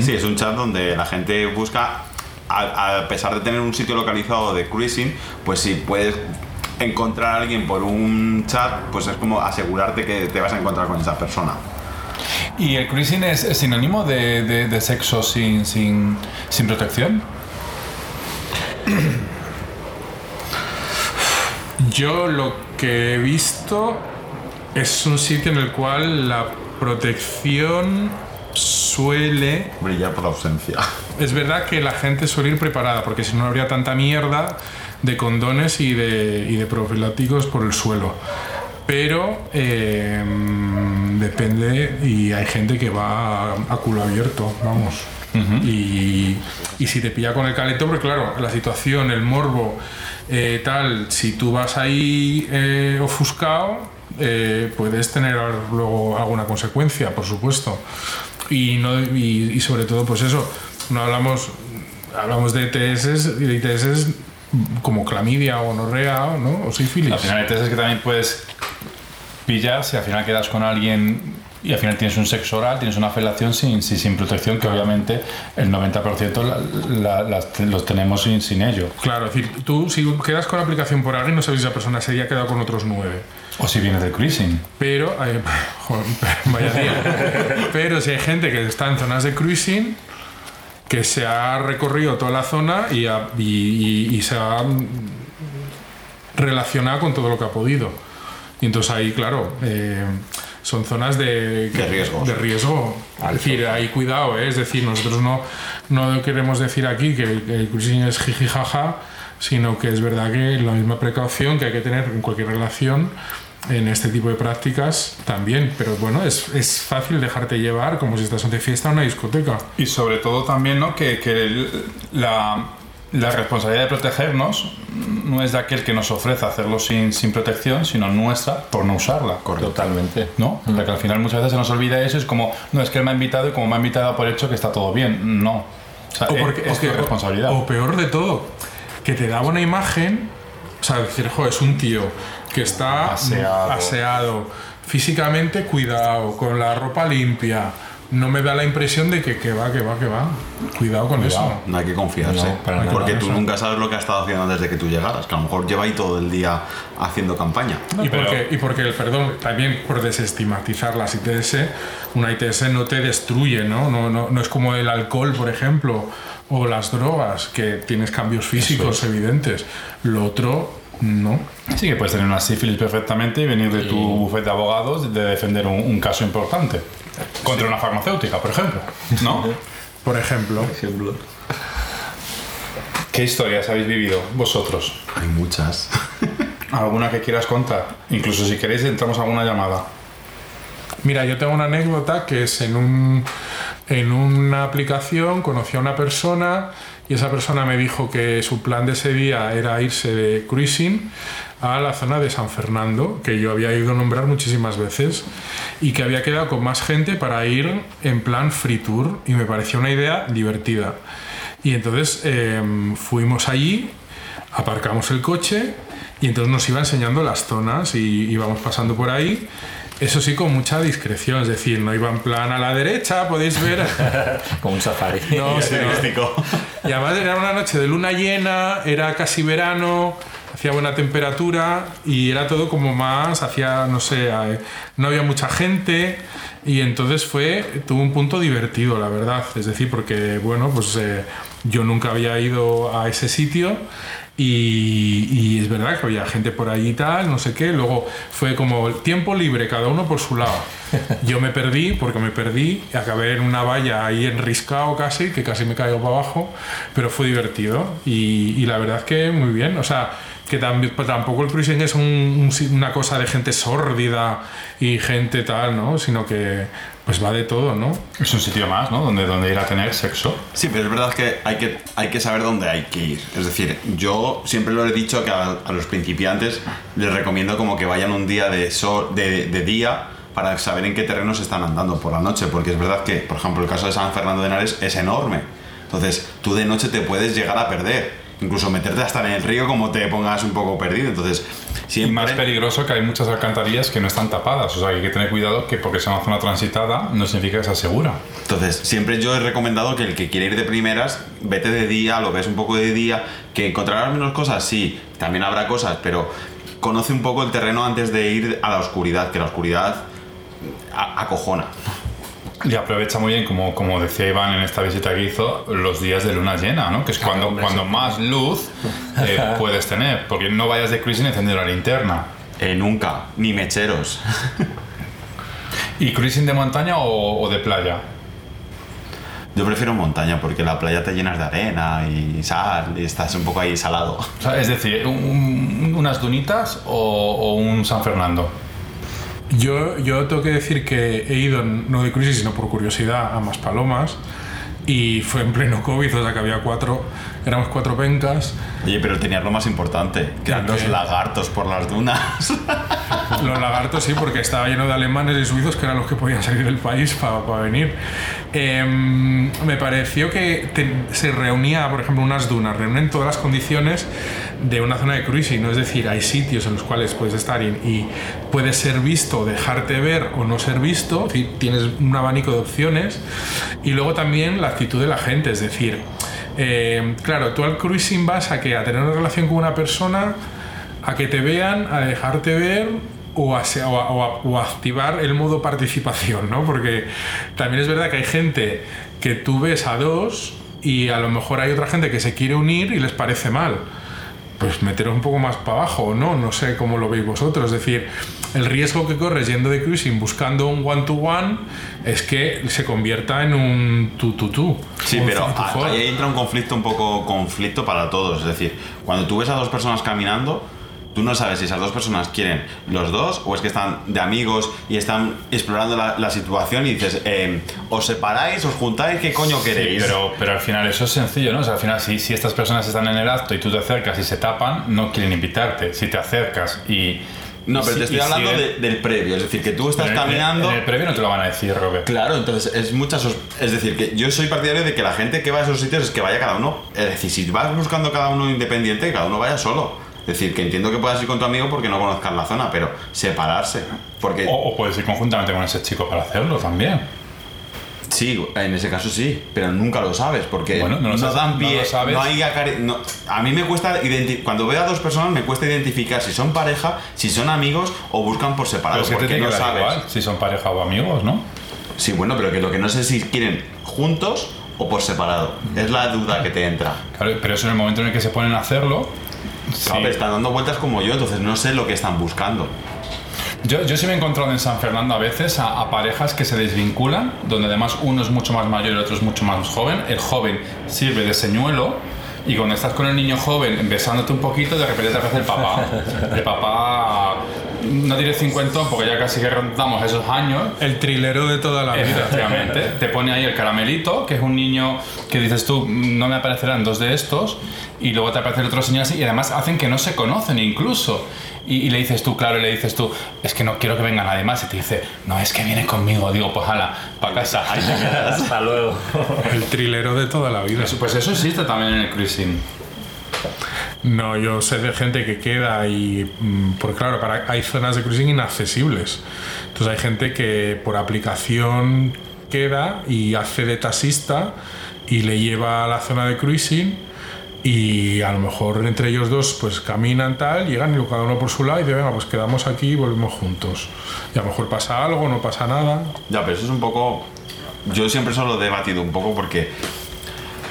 Sí, es un chat donde la gente busca, a, a pesar de tener un sitio localizado de cruising, pues si puedes encontrar a alguien por un chat, pues es como asegurarte que te vas a encontrar con esa persona. ¿Y el cruising es, es sinónimo de, de- de sexo sin, sin, sin protección? Yo lo que he visto es un sitio en el cual la protección suele Brillar por ausencia. Es verdad que la gente suele ir preparada, porque si no no habría tanta mierda de condones y de, y de profilácticos por el suelo. Pero eh, depende, y hay gente que va a, a culo abierto, vamos. Y, y si te pilla con el calentón, porque claro, la situación, el morbo, eh, tal, si tú vas ahí eh, ofuscado, eh, puedes tener luego alguna consecuencia, por supuesto. Y, no, y, y sobre todo, pues eso, no hablamos, hablamos de ETS y de ITS como clamidia o gonorrea ¿no? o sífilis. Al final hay testes que también puedes pillar si al final quedas con alguien y al final tienes un sexo oral, tienes una felación sin, sin, protección, que obviamente el 90% la- la- las- los tenemos sin, sin ello. Claro, es decir, tú si quedas con la aplicación por alguien, no sabes si esa persona se haya quedado con otros nueve. O si vienes del cruising. Pero, eh, joder, vaya día. Pero si hay gente que está en zonas de cruising, que se ha recorrido toda la zona y, ha- y- y- y se ha relacionado con todo lo que ha podido. Y entonces ahí, claro, eh, son zonas de, De riesgos. De riesgo. Es decir, hay cuidado, ¿eh? es decir, nosotros no, no queremos decir aquí que, el- que el cruising es jiji jaja, sino que es verdad que la misma precaución que hay que tener en cualquier relación en este tipo de prácticas también. Pero bueno, es, es fácil dejarte llevar como si estás de fiesta en una discoteca. Y sobre todo también ¿no? que, que el- la, la responsabilidad de protegernos no es de aquel que nos ofrece hacerlo sin, sin protección, sino nuestra por no usarla. Totalmente. ¿No? Porque al final muchas veces se nos olvida eso, es como, no, es que él me ha invitado y como me ha invitado por hecho que está todo bien. No. O sea, O porque, es que- tu responsabilidad. O peor de todo, que te daba una imagen, o sea, decir, jo, es un tío que está Aseado. aseado, físicamente cuidado, con la ropa limpia. No me da la impresión de que, que va, que va, que va. Cuidado con Cuidado. eso. No hay que confiarse. No, para porque tú Eso. nunca sabes lo que ha estado haciendo desde que tú llegaras. Que a lo mejor lleva ahí todo el día haciendo campaña. y, pero- porque, y porque, perdón, también por desestigmatizar las ITS, una ITS no te destruye, ¿no? No, no, no es como el alcohol, por ejemplo, o las drogas, que tienes cambios físicos evidentes. Lo otro, no. Sí, que puedes tener una sífilis perfectamente y venir de tu bufete de abogados de defender un, un caso importante. Contra una farmacéutica, por ejemplo. ¿No? Por ejemplo. ejemplo. ¿Qué historias habéis vivido vosotros? Hay muchas. ¿Alguna que quieras contar? Incluso si queréis entramos a alguna llamada. Mira, yo tengo una anécdota que es en, un, en una aplicación, conocí a una persona y esa persona me dijo que su plan de ese día era irse de cruising a la zona de San Fernando, que yo había ido a nombrar muchísimas veces, y que había quedado con más gente para ir en plan free tour, y me pareció una idea divertida. Y entonces em, fuimos allí, aparcamos el coche, y entonces nos iba enseñando las zonas y íbamos pasando por ahí. Eso sí, con mucha discreción, es decir, no iba en plan a la derecha, podéis ver. Como un safari. No, sí, no. Y además era una noche de luna llena, era casi verano, hacía buena temperatura y era todo como más, hacía, no sé, no había mucha gente y entonces fue, tuvo un punto divertido, la verdad. Es decir, porque, bueno, pues eh, yo nunca había ido a ese sitio y, y es verdad que había gente por allí y tal, no sé qué. Luego fue como el tiempo libre, cada uno por su lado. Yo me perdí, porque me perdí, acabé en una valla ahí enriscado casi, que casi me caigo para abajo, pero fue divertido y, y la verdad que muy bien. O sea, que también, pues tampoco el cruising es un- un si- una cosa de gente sórdida y gente tal, ¿no? Sino que pues va de todo, ¿no? Es un sitio más, ¿no? Donde, donde ir a tener sexo. Sí, pero es verdad que hay que, hay que saber dónde hay que ir. Es decir, yo siempre lo he dicho que a, a los principiantes les recomiendo como que vayan un día de, sol, de, de día para saber en qué terrenos están andando por la noche, porque es verdad que, por ejemplo, el caso de San Fernando de Henares es enorme. Entonces, tú de noche te puedes llegar a perder. Incluso meterte hasta en el río como te pongas un poco perdido. Entonces, Y siempre... más peligroso que hay muchas alcantarillas que no están tapadas. O sea, que hay que tener cuidado que porque sea una zona transitada no significa que sea segura. Entonces, siempre yo he recomendado que el que quiere ir de primeras, vete de día, lo ves un poco de día, que encontrarás menos cosas, sí, también habrá cosas, pero conoce un poco el terreno antes de ir a la oscuridad, que la oscuridad acojona. Y aprovecha muy bien, como, como decía Iván en esta visita que hizo, los días de luna llena, ¿no? Que es cuando, hombre, cuando sí. más luz eh, puedes tener. Porque no vayas de cruising encendiendo la linterna. Eh, nunca, ni mecheros. ¿Y cruising de montaña o, o de playa? Yo prefiero montaña porque la playa te llenas de arena y sal y estás un poco ahí salado. O sea, es decir, un- unas dunitas o, o un San Fernando. Yo, yo tengo que decir que he ido, no de cruising, sino por curiosidad, a Maspalomas. Y fue en pleno COVID, o sea que había cuatro, éramos cuatro pencas. Oye, pero tenías lo más importante, que eran los lagartos por las dunas. Los lagartos sí, porque estaba lleno de alemanes y suizos que eran los que podían salir del país para venir. Em, me pareció que te- se reunía, por ejemplo, unas dunas, reúnen todas las condiciones de una zona de cruising, ¿no? es decir, hay sitios en los cuales puedes estar y, y puedes ser visto, dejarte ver o no ser visto, tienes un abanico de opciones y luego también la actitud de la gente, es decir, eh, claro, tú al cruising vas a que a tener una relación con una persona a que te vean, a dejarte ver o a, o activar el modo participación, ¿no? Porque también es verdad que hay gente que tú ves a dos y a lo mejor hay otra gente que se quiere unir y les parece mal. Pues meteros un poco más para abajo, ¿o ¿no? No sé cómo lo veis vosotros. Es decir, el riesgo que corres yendo de cruising buscando un one-to-one es que se convierta en un tú-tú-tú. Sí, pero ahí entra un conflicto un poco conflicto para todos. Es decir, cuando tú ves a dos personas caminando, tú no sabes si esas dos personas quieren los dos o es que están de amigos y están explorando la, la situación y dices, eh, os separáis, os juntáis, ¿qué coño queréis? Pero, pero al final eso es sencillo, ¿no? O sea, al final si, si estas personas están en el acto y tú te acercas y se tapan, no quieren invitarte. Si te acercas y... no, pero te estoy hablando de- del previo. Es decir, que tú estás en el- caminando... En el previo no te lo van a decir, Robert. Claro, entonces es muchas. Es decir, que yo soy partidario de que la gente que va a esos sitios es que vaya cada uno. Es decir, si vas buscando cada uno independiente, que cada uno vaya solo. Es decir, que entiendo que puedas ir con tu amigo porque no conozcas la zona, pero separarse. Porque O, o puedes ir conjuntamente con ese chico para hacerlo también. sí, en ese caso sí, pero nunca lo sabes porque Bueno, no lo sabes- dan no pie. lo sabes. hay acare- no- a mí me cuesta cuando veo a dos personas me cuesta identificar si son pareja, si son amigos o buscan por separado Pero es porque no sabes. igual si son pareja o amigos, ¿no? Sí, bueno, pero que lo que no sé si quieren juntos o por separado. Es la duda que te entra. Claro, pero eso en el momento en el que se ponen a hacerlo... Sí. están dando vueltas como yo, entonces no sé lo que están buscando. Yo, yo sí me he encontrado en San Fernando a veces a, a parejas que se desvinculan, donde además uno es mucho más mayor y el otro es mucho más joven. El joven sirve de señuelo y cuando estás con el niño joven besándote un poquito, de repente te aparece el papá. El papá no diré cincuentón porque ya casi que rondamos esos años. El trilero de toda la vida. Efectivamente. Te pone ahí el caramelito, que es un niño que dices tú, no me aparecerán dos de estos, y luego te aparece el otro señor así, y además hacen que no se conocen incluso. Y, y le dices tú, claro, y le dices tú, es que no quiero que venga nadie más, y te dice, no, es que viene conmigo. Digo, pues hala, para casa. Ahí te quedas. Hasta luego. El trilero de toda la vida. Eso- Pues eso existe también en el cruising. No, yo sé de gente que queda y. mm, Porque claro, para, hay zonas de cruising inaccesibles. Entonces hay gente que por aplicación queda y hace de taxista y le lleva a la zona de cruising y a lo mejor entre ellos dos pues caminan tal, llegan y cada uno por su lado y dicen, venga, pues quedamos aquí y volvemos juntos. Y a lo mejor pasa algo, no pasa nada. Ya, pero eso es un poco. Yo siempre eso lo he debatido un poco porque.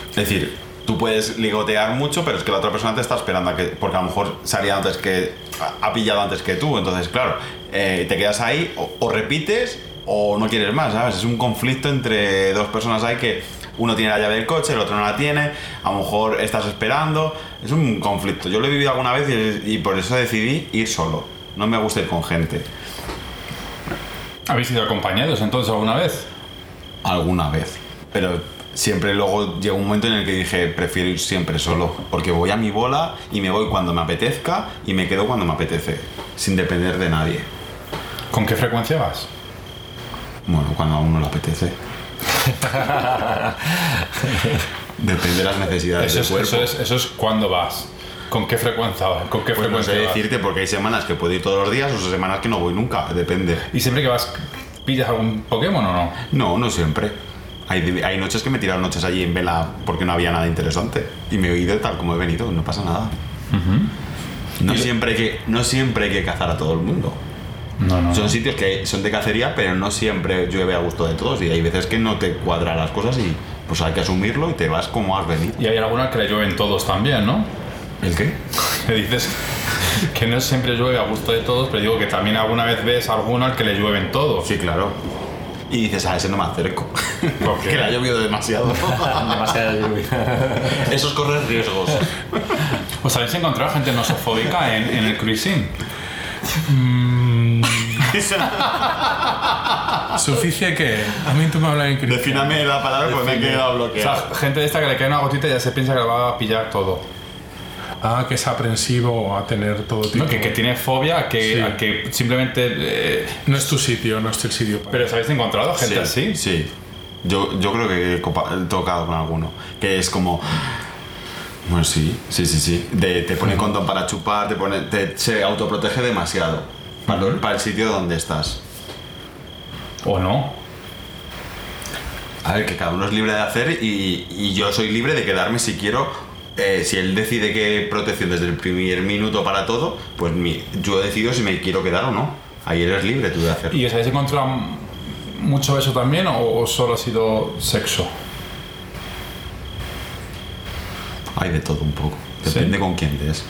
Es decir, tú puedes ligotear mucho, pero es que la otra persona te está esperando a que. Porque a lo mejor salía antes que. ha- pillado antes que tú. Entonces, claro, eh, te quedas ahí, o, o repites o no quieres más, ¿sabes? Es un conflicto entre dos personas ahí que. Uno tiene la llave del coche, el otro no la tiene, a lo mejor estás esperando. Es un conflicto. Yo lo he vivido alguna vez y, y por eso decidí ir solo. No me gusta ir con gente. ¿Habéis sido acompañados entonces alguna vez? alguna vez. Pero siempre luego llegó un momento en el que dije, prefiero ir siempre solo, porque voy a mi bola y me voy cuando me apetezca y me quedo cuando me apetece, sin depender de nadie. ¿Con qué frecuencia vas? Bueno, cuando a uno le apetece. Depende de las necesidades Eso del es, cuerpo. eso, es, eso es cuándo vas. ¿Con qué frecuencia vas? ¿Con qué Pues no sé frecuencia vas? decirte porque hay semanas que puedo ir todos los días o semanas que no voy nunca, depende. ¿Y siempre que vas pillas algún Pokémon o no? No, no siempre. Hay, hay noches que me he tirado noches allí en vela porque no había nada interesante y me he ido tal como he venido, no pasa nada. No, siempre hay que, no siempre hay que cazar a todo el mundo. No, no. Son sitios que son de cacería, pero no siempre llueve a gusto de todos y hay veces que no te cuadran las cosas y pues hay que asumirlo y te vas como has venido. Y hay alguna que le llueven todos también, ¿no? ¿El qué? Que dices que no siempre llueve a gusto de todos, pero digo que también alguna vez ves alguno al que le llueven todos. Sí, claro. Y dices, a ese no me acerco. ¿Por qué? que le ha llovido demasiado. Demasiada lluvia. Eso es correr riesgos. ¿Os habéis encontrado gente nosofóbica en, en el cruising? Suficie que a mí tú me hablas en cruising. Defíname la palabra porque me he quedado O bloqueado. sea, gente de esta que le cae una gotita y ya se piensa que la va a pillar todo. Ah, que es aprensivo a tener todo tipo. ¿no? Que, que tiene fobia a que, Sí. a que simplemente... eh, No es tu sitio, no es el sitio. para- ¿Pero os habéis encontrado gente así? Sí. Yo, yo creo que he tocado con alguno. Que es como. Bueno, sí, sí, sí, sí. De- te pone condón para chupar, te pone, te- se autoprotege demasiado para, para el sitio donde estás. ¿O no? A ver, que cada uno es libre de hacer y, y yo soy libre de quedarme si quiero. Eh, si él decide que protección desde el primer minuto para todo, pues mi- yo decido si me quiero quedar o no. Ahí eres libre tú de hacerlo. ¿Y os habéis encontrado mucho eso también o, o solo ha sido sexo? Hay de todo un poco. Depende con quién des.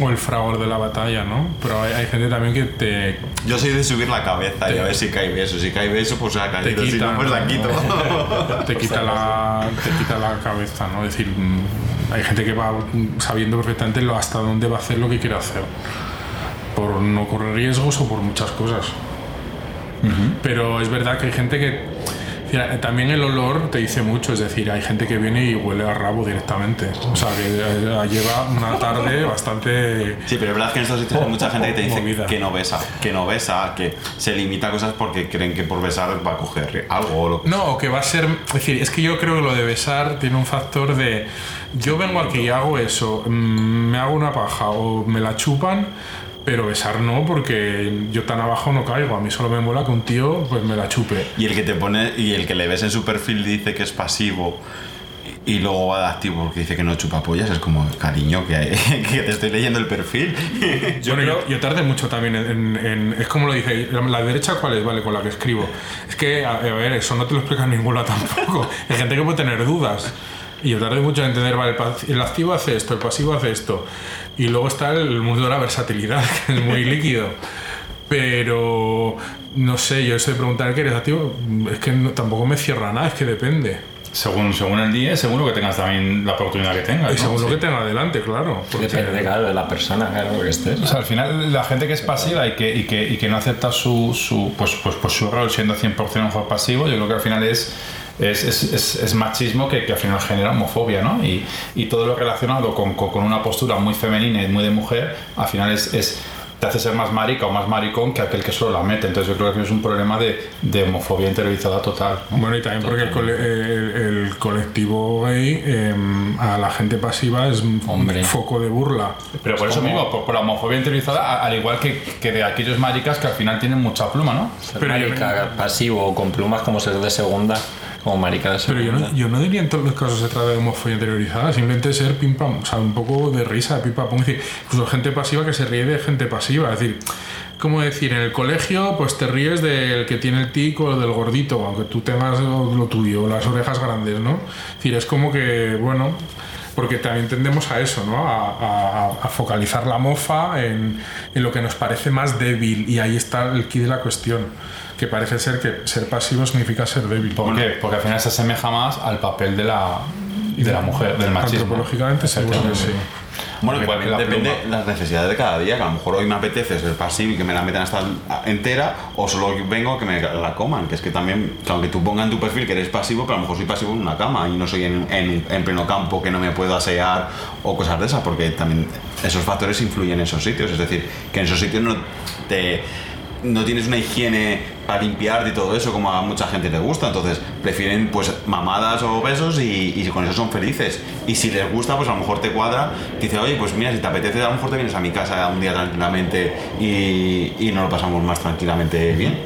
O el fragor de la batalla, ¿no? Pero hay, hay gente también que te. Yo soy de subir la cabeza y a ver si cae beso. Si cae beso, pues ha caído. Si quita, no, pues la ¿no? quito. Te quita, la, te quita la cabeza, ¿no? Es decir, hay gente que va sabiendo perfectamente lo, hasta dónde va a hacer lo que quiere hacer. Por no correr riesgos o por muchas cosas. Pero es verdad que hay gente que. Mira, También el olor te dice mucho, es decir, hay gente que viene y huele a rabo directamente. O sea, que eh, lleva una tarde bastante. Sí, pero es verdad que en estos sitios hay mucha gente que te dice Movida. que no besa, que no besa, que se limita a cosas porque creen que por besar va a coger algo o lo que No, o que va a ser. Es decir, es que yo creo que lo de besar tiene un factor de. Yo vengo aquí y hago eso, mm, me hago una paja o me la chupan, pero besar no, porque yo tan abajo no caigo. A mí solo me mola que un tío pues me la chupe. Y el que te pone, y el que le ves en su perfil dice que es pasivo y luego va de activo porque dice que no chupa pollas, es como, cariño, que, que te estoy leyendo el perfil. Yo, bueno, yo, yo tardé mucho también en, en- en- Es como lo dice, la, la derecha cuál es, vale, con la que escribo. Es que, a, a ver, eso no te lo explica lado tampoco. Hay gente que puede tener dudas. Y yo tardé mucho en entender, vale, el activo hace esto, el pasivo hace esto. Y luego está el mundo de la versatilidad, que es muy líquido. Pero, no sé, yo eso de preguntar qué eres activo, es que no- tampoco me cierra nada, es que depende. según, según el día, según lo que tengas también la oportunidad que tengas. Y lo Sí. que tenga adelante, claro. porque- Depende, claro, de la persona, claro, que estés. O sea, al final la gente que es pasiva y que, y que, y que no acepta su, su, pues, pues, pues su rol siendo 100% un juego pasivo, yo creo que al final es, es, es, es- es machismo que, que al final genera homofobia, ¿no? Y, y todo lo relacionado con, con, con una postura muy femenina y muy de mujer, al final es... es te hace ser más marica o más maricón que aquel que solo la mete. Entonces yo creo que es un problema de, de homofobia interiorizada total. ¿no? Bueno, y también porque el, cole- el- el colectivo gay eh, a la gente pasiva es un Hombre. foco de burla. Pero por eso mismo, por, por la homofobia interiorizada, a- al igual que, que de aquellos maricas que al final tienen mucha pluma, ¿no? Ser Pero yo- marica pasivo o con plumas como ser de segunda, como marica de Pero yo no, yo no diría en todos los casos se trata de homofobia interiorizada, simplemente ser pim pam, o sea, un poco de risa, pim pam. Es decir, incluso gente pasiva que se ríe de gente pasiva. Es decir, como decir, en el colegio, pues te ríes del que tiene el tic o del gordito, aunque tú tengas lo lo tuyo, las orejas grandes, ¿no? Es decir, es como que, bueno. Porque también tendemos a eso, ¿no? A, a- a focalizar la mofa en, en lo que nos parece más débil. Y ahí está el quid de la cuestión. Que parece ser que ser pasivo significa ser débil. ¿Por qué? Porque al final se asemeja más al papel de la, de la mujer, del machismo. Antropológicamente seguro que sí. Bueno, Igual la depende de las necesidades de cada día, que a lo mejor hoy me apetece ser pasivo y que me la metan hasta entera, o solo vengo a que me la coman, que es que también, que aunque tú pongas en tu perfil que eres pasivo, pero a lo mejor soy pasivo en una cama y no soy en, en- en pleno campo que no me puedo asear o cosas de esas, porque también esos factores influyen en esos sitios, es decir, que en esos sitios no te no tienes una higiene para limpiarte y todo eso como a mucha gente le gusta, entonces prefieren pues mamadas o besos y, y con eso son felices. Y si les gusta, pues a lo mejor te cuadra, dice, oye, pues mira, si te apetece, a lo mejor te vienes a mi casa un día tranquilamente y, y nos lo pasamos más tranquilamente bien.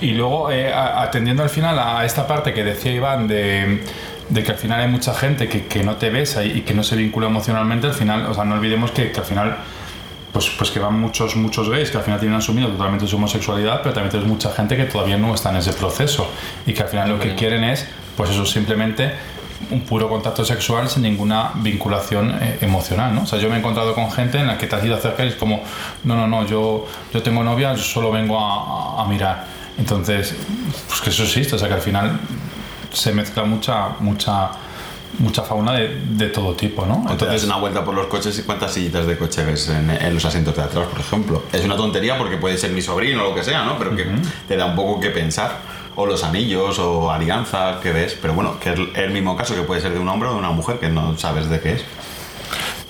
Y luego, eh, atendiendo al final a esta parte que decía Iván de, de que al final hay mucha gente que, que no te besa y, que no se vincula emocionalmente, al final, o sea, no olvidemos que al final, pues, pues que van muchos, muchos gays que al final tienen asumido totalmente su homosexualidad, pero también tienes mucha gente que todavía no está en ese proceso y que al final lo que quieren es, pues eso, simplemente un puro contacto sexual sin ninguna vinculación eh, emocional, ¿no? O sea, yo me he encontrado con gente en la que te has ido acerca y es como, no, no, no, yo, yo tengo novia, yo solo vengo a, a- a mirar. Entonces, pues que eso existe, o sea que al final se mezcla mucha, mucha, mucha fauna de, de todo tipo, ¿no? Entonces, una vuelta por los coches y cuántas sillitas de coche ves en, en los asientos de atrás, por ejemplo. Es una tontería porque puede ser mi sobrino o lo que sea, ¿no? Pero que te da un poco que pensar. O los anillos o alianzas que ves. Pero bueno, que es el mismo caso que puede ser de un hombre o de una mujer que no sabes de qué es.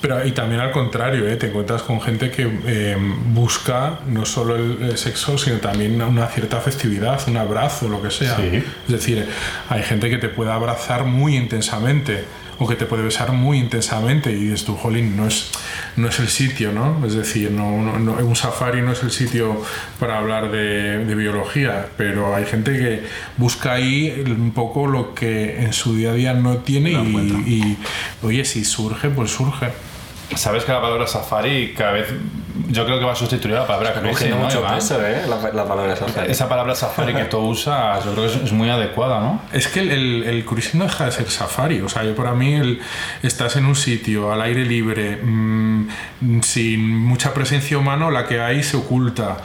Pero y también al contrario, ¿eh? te encuentras con gente que eh, busca no solo el, sexo, sino también una cierta festividad, un abrazo, lo que sea. Sí. Es decir, hay gente que te puede abrazar muy intensamente o que te puede besar muy intensamente y dices tú, jolín, no es, no es el sitio, ¿no? Es decir, no, no- no- un safari no es el sitio para hablar de, de biología, pero hay gente que busca ahí un poco lo que en su día a día no tiene y, y, oye, si surge, pues surge. Sabes que la palabra safari cada vez, yo creo que va a sustituir a la palabra cruising, Cogiendo ¿no, mucho Iván? peso, ¿eh? La, la palabra safari. Esa palabra safari que tú usas, yo creo que es, es muy adecuada, ¿no? Es que el, el, el cruising no deja de ser safari. O sea, yo para mí el, estás en un sitio al aire libre, mm, sin mucha presencia humana, la que hay se oculta.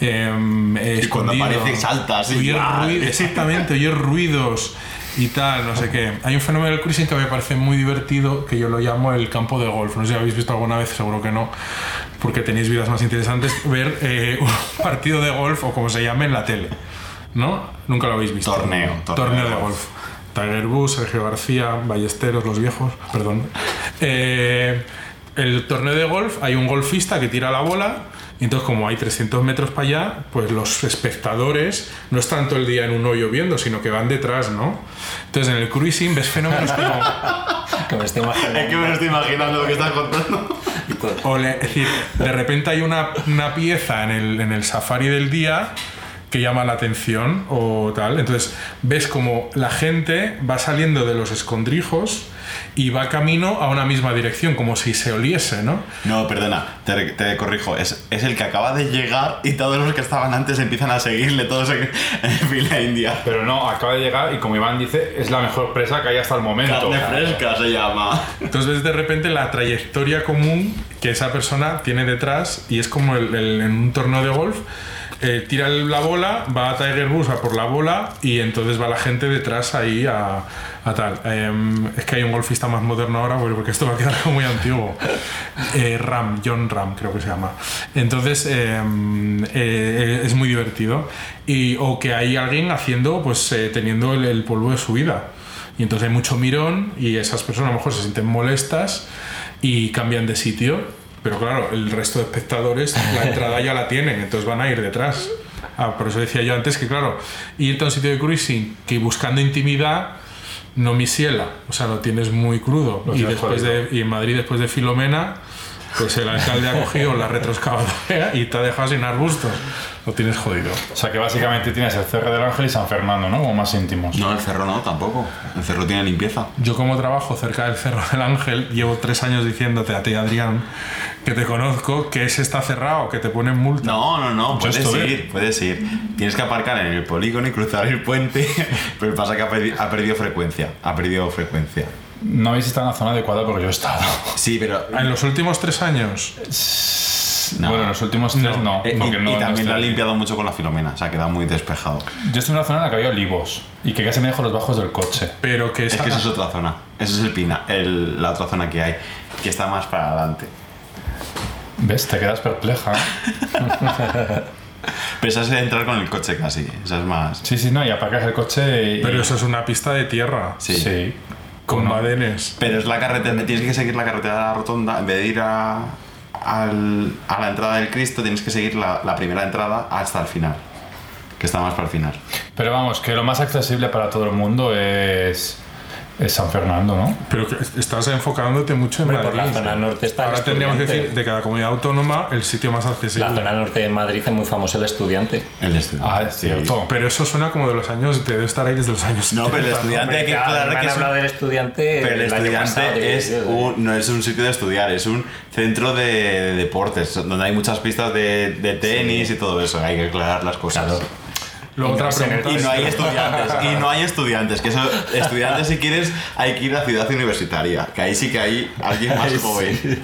em, Y cuando escondido. aparece saltas y Oyes ruido- exactamente, oyes ruidos y tal, no sé qué. Hay un fenómeno del cruising que me parece muy divertido, que yo lo llamo el campo de golf. No sé si habéis visto alguna vez, seguro que no, porque tenéis vidas más interesantes, ver eh, un partido de golf o como se llame en la tele. ¿No? Nunca lo habéis visto. Torneo, torneo Torneo de golf. Tiger Woods, Sergio García, Ballesteros, los viejos, perdón. Eh, el torneo de golf, hay un golfista que tira la bola, y entonces como hay 300 metros para allá, pues los espectadores no están todo el día en un hoyo viendo, sino que van detrás, ¿no? Entonces en el cruising ves fenómenos como... Que me estoy imaginando. Es que me estoy imaginando lo que estás contando. O le- es decir, de repente hay una, una pieza en el, en el safari del día que llama la atención o tal. Entonces ves como la gente va saliendo de los escondrijos y va camino a una misma dirección, como si se oliese, ¿no? No, perdona, te, te corrijo. Es, es el que acaba de llegar y todos los que estaban antes empiezan a seguirle, todos en, en fila india. Pero no, acaba de llegar y como Iván dice, es la mejor presa que hay hasta el momento. Carne fresca se llama. Entonces de repente la trayectoria común que esa persona tiene detrás y es como el, el- en un torneo de golf eh, tira la bola, va a Tiger Woods a por la bola y entonces va la gente detrás ahí a, a tal. Em, es que hay un golfista más moderno ahora porque porque esto va a quedar muy antiguo. Eh, Ram, John Ram creo que se llama. Entonces em, eh, es muy divertido. Y, o que hay alguien haciendo, pues teniendo el, el polvo de su vida. Y entonces hay mucho mirón y esas personas a lo mejor se sienten molestas y cambian de sitio. Pero claro, el resto de espectadores la entrada ya la tienen, entonces van a ir detrás. Ah, por eso decía yo antes que, claro, irte a un sitio de cruising que buscando intimidad no misiela, o sea, lo tienes muy crudo. Lo Y, después de, y en Madrid, después de Filomena, pues el alcalde ha cogido la retroexcavadora y te ha dejado sin arbustos. Lo tienes jodido. O sea que básicamente tienes el Cerro del Ángel y San Fernando, ¿no? Como más íntimos. No, el cerro no, tampoco. El cerro tiene limpieza. Yo como trabajo cerca del Cerro del Ángel, llevo tres años diciéndote a ti, Adrián, que te conozco, que ese está cerrado, que te ponen multa. No, no, no, puedes ir, puedes ir. Tienes que aparcar en el polígono y cruzar el puente, pero pasa que ha, perdi- ha perdido frecuencia. Ha perdido frecuencia. No habéis estado en la zona adecuada porque yo he estado. Sí, pero. En los últimos tres años, No. Bueno, en los últimos tres no. Eh, y, no- y también lo ha limpiado mucho con la filomena, se ha quedado muy despejado. Yo estoy en una zona en la que había olivos y que casi me dejo los bajos del coche. pero que Es esa- que eso es otra zona. Eso es el Pina, el- la otra zona que hay, que está más para adelante. ¿Ves? Te quedas perpleja. Pero esa es de entrar con el coche casi. Esa es más. Sí, sí, no, y aparcas el coche y. Pero eso es una pista de tierra, Sí. Sí. con badenes. Pero es la carretera, tienes que seguir la carretera de la rotonda, en vez de ir a, a la entrada del Cristo, tienes que seguir la primera entrada hasta el final, que está más para el final. Pero vamos, que lo más accesible para todo el mundo es, es San Fernando, ¿no? Pero que estás enfocándote mucho en Hombre, por Madrid. la zona norte está Ahora tendríamos que decir de cada comunidad autónoma el sitio más accesible. La zona norte de Madrid es muy famoso el estudiante. El estudiante. Ah, es cierto. Pero eso suena como de los años, te debe estar ahí desde los años No, pero el 70, estudiante hay que me aclarar han que es un- hablado del estudiante Pero el estudiante es un- no es un sitio de estudiar, es un centro de, de deportes, donde hay muchas pistas de, de tenis y todo eso. Hay que aclarar las cosas. Claro. Luego Y otra no pregunta Y no hay estudiantes, y no hay estudiantes, que eso, estudiantes si quieres hay que ir a ciudad universitaria, que ahí sí que hay alguien más joven.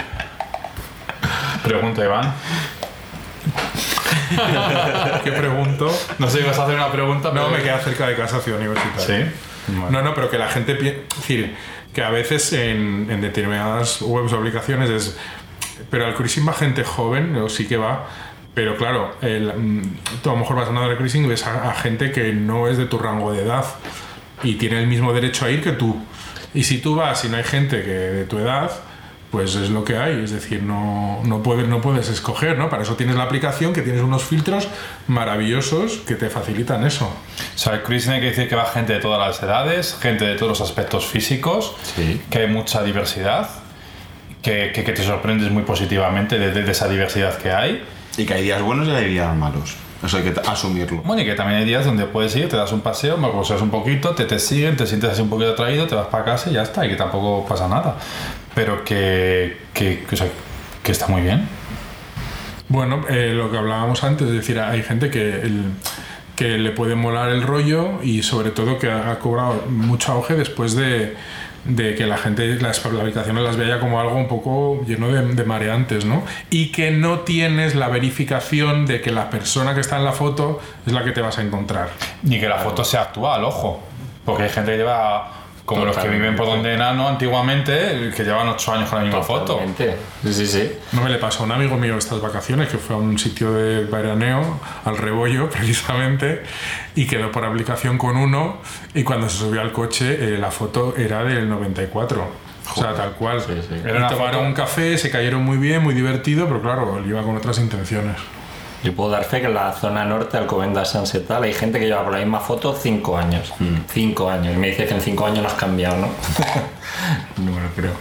Pregunta, Iván. ¿Qué pregunto? No sé, ibas a hacer una pregunta, No, pero me queda cerca de casa Ciudad Universitaria. Sí. Bueno. No, no, pero que la gente piensa. Es decir, que a veces en, en determinadas webs o aplicaciones es. Pero al va gente joven, o sí que va. Pero claro, el, mm, tú a lo mejor vas andando el cruising y ves a, a gente que no es de tu rango de edad y tiene el mismo derecho a ir que tú. Y si tú vas y no hay gente que de tu edad, pues es lo que hay. Es decir, no, no, puedes, no puedes escoger, ¿no? Para eso tienes la aplicación que tienes unos filtros maravillosos que te facilitan eso. O sea, el cruising hay que decir que va gente de todas las edades, gente de todos los aspectos físicos, Sí. que hay mucha diversidad, que, que- que te sorprendes muy positivamente de, de- de esa diversidad que hay. Y que hay días buenos y hay días malos. Eso hay que asumirlo. Bueno, y que también hay días donde puedes ir, te das un paseo, me poseas un poquito, te, te siguen, te sientes así un poquito atraído, te vas para casa y ya está, y que tampoco pasa nada. Pero que, que, que, o sea, que está muy bien. Bueno, eh, lo que hablábamos antes, es decir, hay gente que, el- que le puede molar el rollo y sobre todo que ha cobrado mucho auge después de, de que la gente, las aplicaciones las veía como algo un poco lleno de, de mareantes, ¿no? Y que no tienes la verificación de que la persona que está en la foto es la que te vas a encontrar. Ni que la foto sea actual, ojo. Porque hay gente que lleva, como los que Totalmente. viven por donde enano antiguamente, que llevan ocho años con la misma foto. Totalmente. Sí, sí, sí. No me le pasó a un amigo mío estas vacaciones que fue a un sitio de veraneo, al rebollo precisamente, y quedó por aplicación con uno y cuando se subió al coche eh, la foto era del 94. O sea, tal cual. Sí, sí. Era tomaron foto- un café, se cayeron muy bien, muy divertido, pero claro, él iba con otras intenciones. Yo puedo dar fe que en la zona norte, Alcobendas Sansetal, hay gente que lleva por la misma foto cinco años. Cinco años. Y me dice que en cinco años no has cambiado, ¿no? no me lo creo.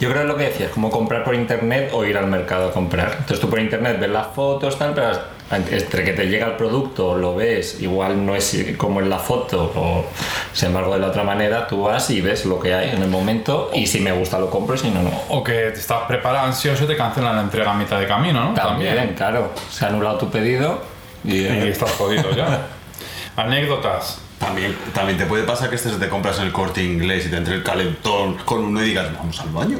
Yo creo que es lo que decías, como comprar por internet o ir al mercado a comprar. Entonces tú por internet ves las fotos, tal, pero entre que te llega el producto, lo ves, igual no es como en la foto, o sin embargo de la otra manera, tú vas y ves lo que hay en el momento y si me gusta lo compro y si no, no. O que te estás preparado ansioso y te cancelan la entrega a mitad de camino, ¿no? También, claro. Se ha anulado tu pedido y... Y estás jodido ya. Anécdotas. También, también te puede pasar que estés te compras en el corte inglés y te entre el calentón con uno y digas, vamos al baño.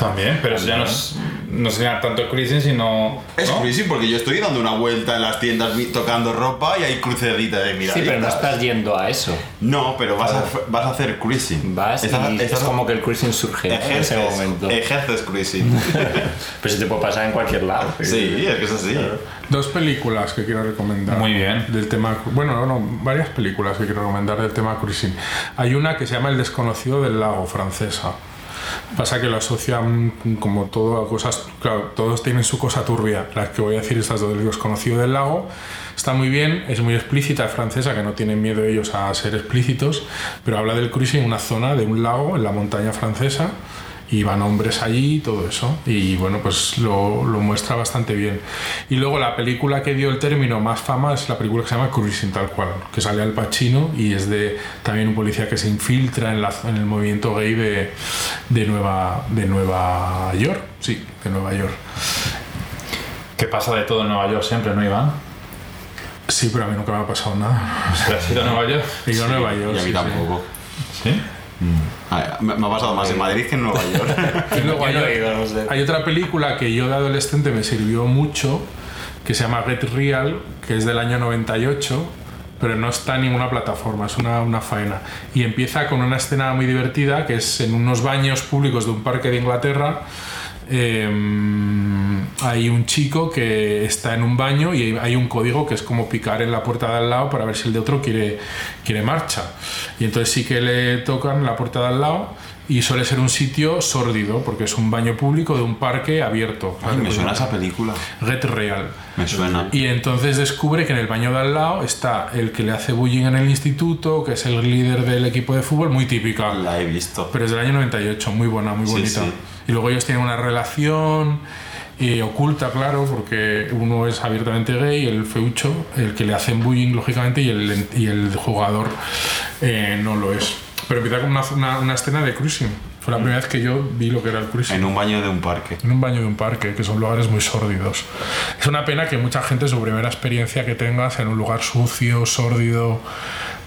También, pero eso ya no es, no sería tanto cruising, sino. Es ¿no? cruising porque yo estoy dando una vuelta en las tiendas tocando ropa y hay cruceditas de miraditas. Sí, pero no estás yendo a eso. No, pero vas a, vas a hacer cruising. Vas Estás- y estás- es como que el cruising surge ¿no? en ese ejerces, momento. ejerces cruising. Pero se te puede pasar en cualquier lado. sí, es que es así. Dos películas que quiero recomendar. Muy bien. Del tema, bueno, no, varias películas que quiero recomendar del tema cruising. Hay una que se llama El desconocido del lago, francesa. Pasa que lo asocian como todo a cosas, todos tienen su cosa turbia. Las que voy a decir estas dos, El desconocido del lago, está muy bien, es muy explícita, es francesa, que no tienen miedo ellos a ser explícitos, pero habla del cruising en una zona de un lago en la montaña francesa y van hombres allí y todo eso. Y bueno, pues lo, lo muestra bastante bien. Y luego la película que dio el término más fama es la película que se llama Cruising, tal cual, que sale Al Pacino y es de también un policía que se infiltra en, la, en el movimiento gay de, de, Nueva, de Nueva York. Sí, de Nueva York. Que pasa de todo en Nueva York siempre, ¿no, Iván? Sí, pero a mí nunca me ha pasado nada. ¿Te has ido a Nueva York? He ido a Nueva York. Y a mí sí, sí. tampoco. Sí. Ah, Me me ha pasado más en Madrid que en Nueva York. No sé. hay otra película que yo de adolescente me sirvió mucho, que se llama Get Real, que es del año 98, pero no está en ninguna plataforma, es una, una faena. Y empieza con una escena muy divertida, que es en unos baños públicos de un parque de Inglaterra. Eh, hay un chico que está en un baño y hay un código que es como picar en la puerta de al lado para ver si el de otro quiere, quiere marcha. Y entonces sí que le tocan la puerta de al lado y suele ser un sitio sórdido porque es un baño público de un parque abierto. Ay, me suena esa película. Get Real. Me suena. Y entonces descubre que en el baño de al lado está el que le hace bullying en el instituto, que es el líder del equipo de fútbol, muy típica. La he visto. Pero es del año 98, muy buena, muy Sí, bonita. sí. Y luego ellos tienen una relación eh, oculta, claro, porque uno es abiertamente gay, el feucho, el que le hacen bullying, lógicamente, y el, y el jugador eh, no lo es. Pero empieza con una, una, una escena de cruising. Fue la primera vez que yo vi lo que era el cruising. En un baño de un parque. En un baño de un parque, que son lugares muy sórdidos. Es una pena que mucha gente su primera experiencia que tenga sea en un lugar sucio, sórdido,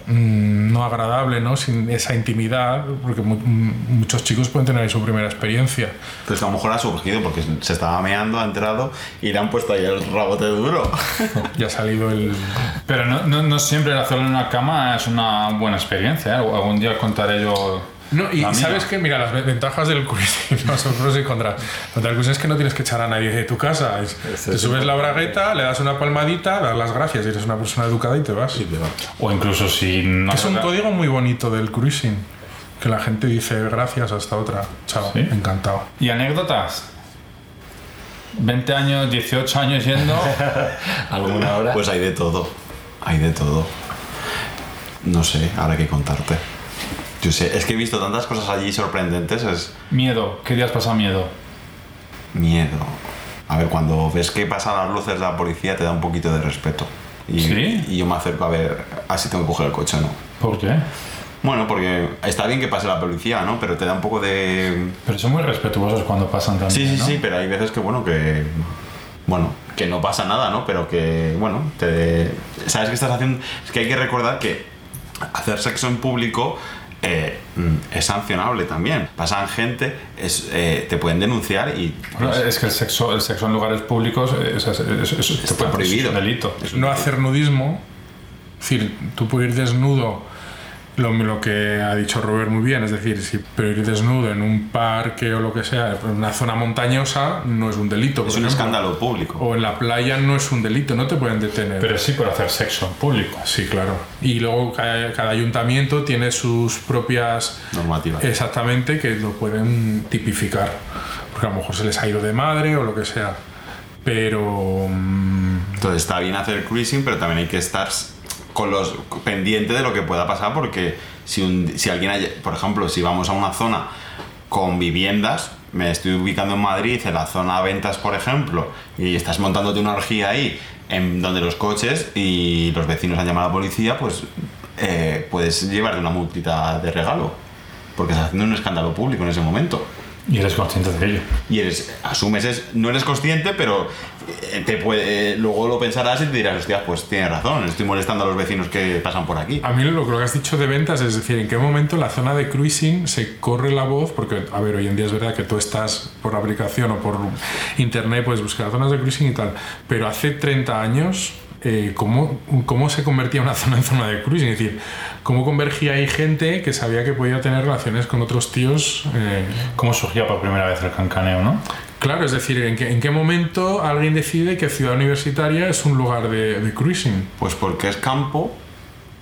mm, no agradable, ¿no? Sin esa intimidad, porque mu- mm, muchos chicos pueden tener ahí su primera experiencia. Pues a lo mejor ha surgido porque se estaba meando, ha entrado y le han puesto ahí el rabote duro. Ya ha salido el... Pero no, no, no siempre el hacerlo en una cama es una buena experiencia. ¿eh? Algún día contaré yo. No, y la sabes que, mira, las ve- ventajas del cruising, no son pros y contras. Contra el cruising es que no tienes que echar a nadie de tu casa. Es- te subes la bragueta, le das una palmadita, das las gracias y eres una persona educada y te vas. O incluso si no. Es un código muy bonito del cruising. Que la gente dice gracias hasta otra. Chao, ¿Sí? encantado. ¿Y anécdotas? 20 años, 18 años yendo. ¿Alguna hora? Pues hay de todo. Hay de todo. No sé, ahora que contarte. Yo sé, es que he visto tantas cosas allí sorprendentes, es miedo. ¿Qué días pasa miedo? miedo. A ver, cuando ves que pasan las luces de la policía te da un poquito de respeto. Y, ¿Sí? y yo me acerco a ver, así tengo que coger el coche, ¿no? ¿Por qué? Bueno, porque está bien que pase la policía, ¿no? Pero te da un poco de... Pero son muy respetuosos cuando pasan también. Sí, sí, ¿no? sí, pero hay veces que, bueno, que... Bueno, que no pasa nada, ¿no? Pero que, bueno, te... ¿Sabes qué estás haciendo? Es que hay que recordar que hacer sexo en público eh, es sancionable también. Pasan gente, es, eh, te pueden denunciar y... Bueno, Es que el sexo, el sexo en lugares públicos es, es- es- es- Está puede- prohibido. Es un delito. Un No delito. hacer nudismo. Es decir, tú puedes ir desnudo, lo, lo que ha dicho Robert muy bien, es decir, si pero ir desnudo en un parque o lo que sea, en una zona montañosa, no es un delito. por Es un ejemplo. escándalo público. O en la playa no es un delito, no te pueden detener. Pero sí por hacer sexo en público. Sí, claro. Y luego cada, cada ayuntamiento tiene sus propias Normativa. exactamente que lo pueden tipificar. Porque a lo mejor se les ha ido de madre o lo que sea. Pero mm, Entonces está bien hacer cruising, pero también hay que estar con los pendiente de lo que pueda pasar porque si, un- si alguien, hay- por ejemplo, si vamos a una zona con viviendas, me estoy ubicando en Madrid, en la zona ventas, por ejemplo, y estás montándote una orgía ahí, en donde los coches y los vecinos han llamado a la policía, pues eh, puedes llevarte una multita de regalo, porque estás haciendo un escándalo público en ese momento. Y eres consciente de ello. y eres asumes es no eres consciente pero eh, te puede, eh, luego lo pensarás y te dirás hostia pues tienes razón estoy molestando a los vecinos que pasan por aquí A mí lo, lo que has dicho de ventas, es decir, en qué momento en la zona de cruising se corre la voz, porque, a ver, hoy en día es verdad que tú estás por aplicación o por internet, puedes buscar zonas de cruising y tal, pero hace 30 años, eh, ¿cómo, ¿cómo se convertía una zona en zona de cruising? Es decir, ¿cómo convergía ahí gente que sabía que podía tener relaciones con otros tíos? eh, ¿Cómo surgió por primera vez el cancaneo, no? Claro, es decir, ¿en qué, en qué momento alguien decide que Ciudad Universitaria es un lugar de, de cruising? pues porque es campo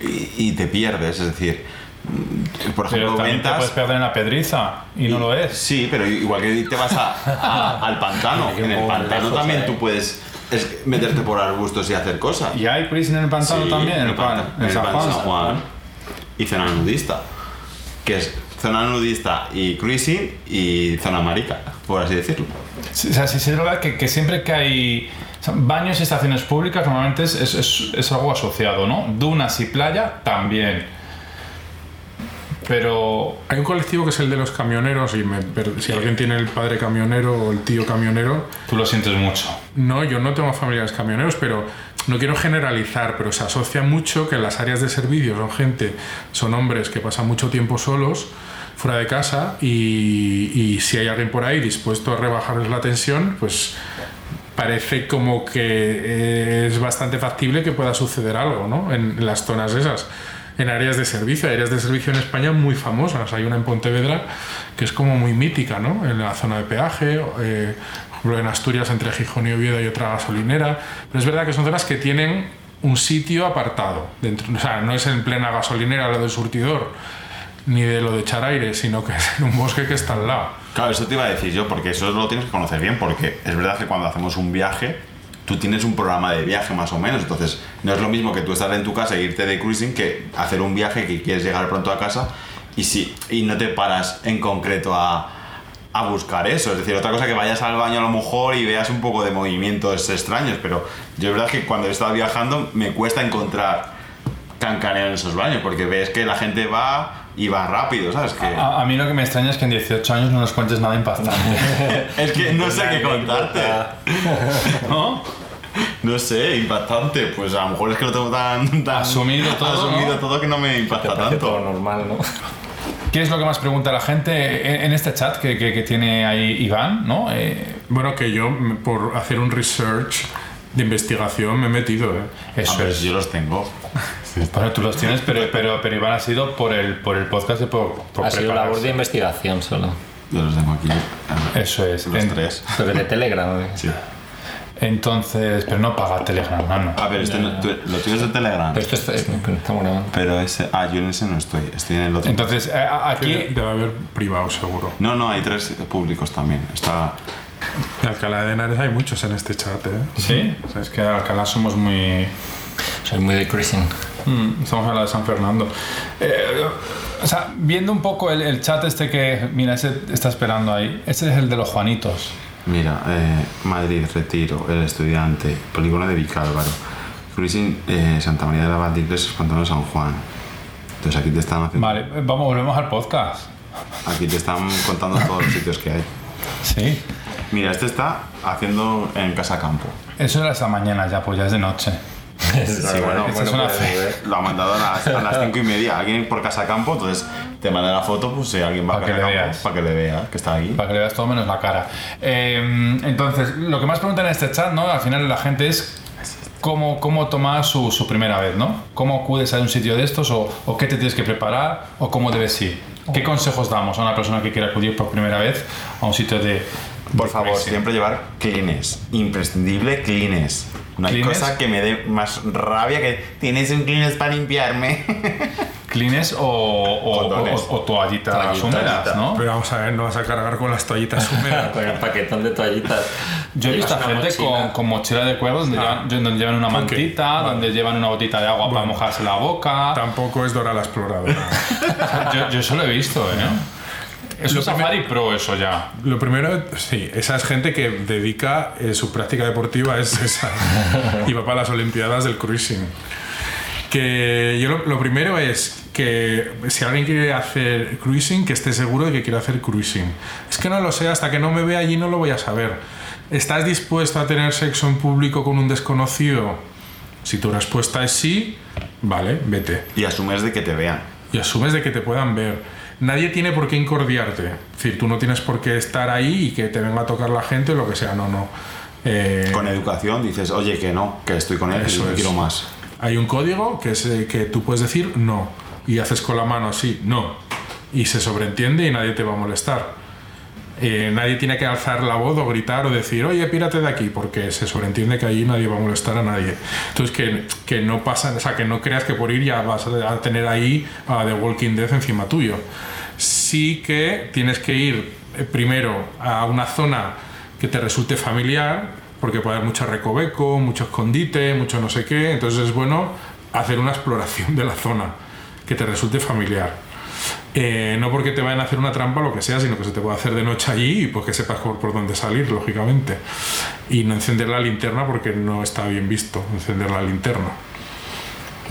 y, y te pierdes es decir mm, por Pero ejemplo también te ventas puedes perder en la pedriza y no lo es. Sí, pero igual que te vas a- a- al pantano. En el pantano también tú puedes es- meterte por arbustos y hacer cosas. ¿Y hay cruising en el pantano Sí, también? ¿En el pan- en ¿En el San pan Juan? San Juan. Y zona nudista. Que es zona nudista y cruising y zona marica, por así decirlo. Sí, o sea, sí, sí es verdad que, que siempre que hay o sea, baños y estaciones públicas normalmente es- es- es algo asociado, ¿no? Dunas y playa también. Pero Hay un colectivo que es el de los camioneros y me- si alguien tiene el padre camionero o el tío camionero, tú lo sientes mucho. no, yo no tengo familiares camioneros, pero no quiero generalizar, pero se asocia mucho que en las áreas de servicio son gente, son hombres que pasan mucho tiempo solos fuera de casa y, y si hay alguien por ahí dispuesto a rebajarles la tensión, pues parece como que es bastante factible que pueda suceder algo, ¿no? En las zonas esas. En áreas de servicio, áreas de servicio en España muy famosas. Hay una en Pontevedra que es como muy mítica, ¿no? En la zona de peaje, eh, en Asturias entre Gijón y Oviedo hay otra gasolinera. Pero es verdad que son zonas que tienen un sitio apartado. Dentro, o sea, no es en plena gasolinera lo del surtidor, ni de lo de echar aire, sino que es en un bosque que está al lado. Claro, eso te iba a decir yo, porque eso lo tienes que conocer bien, porque es verdad que cuando hacemos un viaje, tú tienes un programa de viaje más o menos, entonces no es lo mismo que tú estar en tu casa e irte de cruising que hacer un viaje que quieres llegar pronto a casa y, si, y no te paras en concreto a, a buscar eso. Es decir, otra cosa que vayas al baño a lo mejor y veas un poco de movimientos extraños, pero yo es verdad que cuando he estado viajando me cuesta encontrar cancaneo en esos baños, porque ves que la gente va y va rápido, ¿sabes? Que... A, a mí lo que me extraña es que en 18 años no nos cuentes nada impactante. Es que no sé qué contarte. ¿No? No sé, impactante. Pues a lo mejor es que lo tengo tan, tan Asumido todo, asumido ¿no? todo que no me Te impacta parece todo tanto. normal, ¿no? ¿Qué es lo que más pregunta la gente en, este chat que, que- que tiene ahí Iván? ¿no? Eh, Bueno, que yo por hacer un research de investigación me he metido, ¿eh? eso A ver, es. yo los tengo. Bueno, tú los tienes, pero, pero, pero Iván ha sido por el, por el podcast y por, por Ha sido labor de investigación solo. Yo los tengo aquí. Eso es. Los En- tres. Pero de Telegram. ¿eh? Sí. Entonces, pero no paga Telegram, mano. A ver, este no- tú- lo tuyo es de Telegram. Pero esto está, estamos grabando. Pero ese. Ah, yo en ese no estoy. Estoy en el otro. Entonces, eh, aquí... Debe haber privado, seguro. No, no, hay tres públicos también. Está. En Alcalá de Henares hay muchos en este chat, ¿eh? Sí, o sea, es que en Alcalá somos muy... Soy muy de cruising. Mm, estamos en la de San Fernando. Eh, o sea, viendo un poco el, el chat este que... Mira, ese está esperando ahí. Ese es el de los Juanitos. Mira, eh, Madrid, Retiro, El Estudiante, Polígono de Vicálvaro, Cruising, eh, Santa María de la Abad de Iglesias, Pantano San Juan. Entonces aquí te están haciendo. Vale, vamos, volvemos al podcast. Aquí te están contando todos los sitios que hay. Sí. Mira, este está haciendo en Casa Campo. Eso era esta mañana ya, pues ya es de noche. Sí, bueno, esta es una fe. Lo ha mandado a las, a las cinco y media. Alguien por Casa Campo, entonces te manda la foto, pues si alguien va Pa' a que Casa le veas. para que le vea que está ahí. Para que le veas todo menos la cara. Eh, entonces, lo que más preguntan en este chat, ¿no? Al final la gente es cómo, cómo tomar su, su primera vez, ¿no? ¿Cómo acudes a un sitio de estos? O, o qué te tienes que preparar? ¿O cómo debes ir? ¿Qué consejos damos a una persona que quiere acudir por primera vez a un sitio de... Por de favor, siempre llevar clines. Imprescindible clines. No hay ¿Clines? cosa que me dé más rabia que tienes un clines para limpiarme. ¿Clines o, o, o- o toallitas Toallitas. húmedas, no? Pero vamos a ver, no vas a cargar con las toallitas húmedas. Con el paquetón de toallitas. Yo he visto gente mochila. con, con mochila de cuero donde, Ah. llevan, donde llevan una mantita, vale. donde llevan una botita de agua para Bueno. mojarse la boca. Tampoco es Dora la exploradora. Yo, yo eso lo he visto, ¿eh? Es un Safari Pro eso ya. Lo primero, sí, esa es gente que dedica eh, su práctica deportiva es esa. y va para las Olimpiadas del cruising. Que yo lo, lo primero es que si alguien quiere hacer cruising, que esté seguro de que quiere hacer cruising. Es que no lo sé, hasta que no me vea allí no lo voy a saber. ¿Estás dispuesto a tener sexo en público con un desconocido? Si tu respuesta es sí, vale, vete. Y asumes de que te vean. Y asumes de que te puedan ver. Nadie tiene por qué incordiarte. Es decir, tú no tienes por qué estar ahí y que te venga a tocar la gente o lo que sea. No, no. Eh, Con educación dices, oye, que no, que estoy con él y Eso no es. quiero más. Hay un código que es eh, que tú puedes decir no y haces con la mano así, no. Y se sobreentiende y nadie te va a molestar. Eh, nadie tiene que alzar la voz o gritar o decir, oye, pírate de aquí, porque se sobreentiende que allí nadie va a molestar a nadie. Entonces, que, que no pasa, o sea, que no creas que por ir ya vas a tener ahí a The Walking Dead encima tuyo. Sí que tienes que ir eh, primero a una zona que te resulte familiar, porque puede haber mucho recoveco, mucho escondite, mucho no sé qué, entonces es bueno hacer una exploración de la zona que te resulte familiar. Eh, no porque te vayan a hacer una trampa o lo que sea, sino que se te puede hacer de noche allí y pues que sepas por, por dónde salir, lógicamente. Y no encender la linterna porque no está bien visto encender la linterna.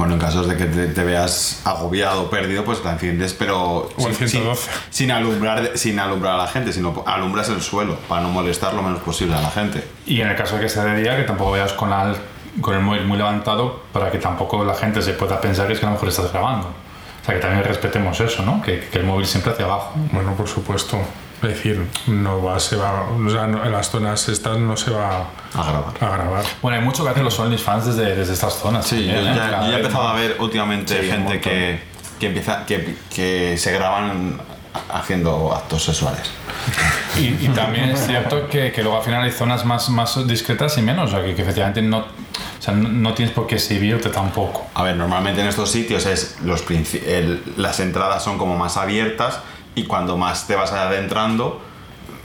Bueno, en casos de que te, te veas agobiado o perdido, pues la enciendes, pero O sin, sin- 112. sin alumbrar, sin alumbrar a la gente, sino alumbras el suelo para no molestar lo menos posible a la gente. Y en el caso de que sea de día, que tampoco vayas con, la- con el móvil muy levantado para que tampoco la gente se pueda pensar que es que a lo mejor estás grabando. O sea, que también respetemos eso, ¿no? Que, que el móvil siempre hacia abajo. Bueno, por supuesto. Es decir, no va, se va, o sea, no- en las zonas estas no se va A grabar. a grabar. Bueno, hay mucho que hacen los OnlyFans desde, desde estas zonas. Sí, yo también, ¿eh? ya, yo ya he empezado a ver últimamente Sí, gente que, que empieza que, que se graban haciendo actos sexuales. Y, y también es cierto que, que luego al final hay zonas más, más discretas y menos, o sea, que, que efectivamente no, o sea, no, no tienes por qué exhibirte tampoco. A ver, normalmente en estos sitios es los el- las entradas son como más abiertas y cuando más te vas adentrando,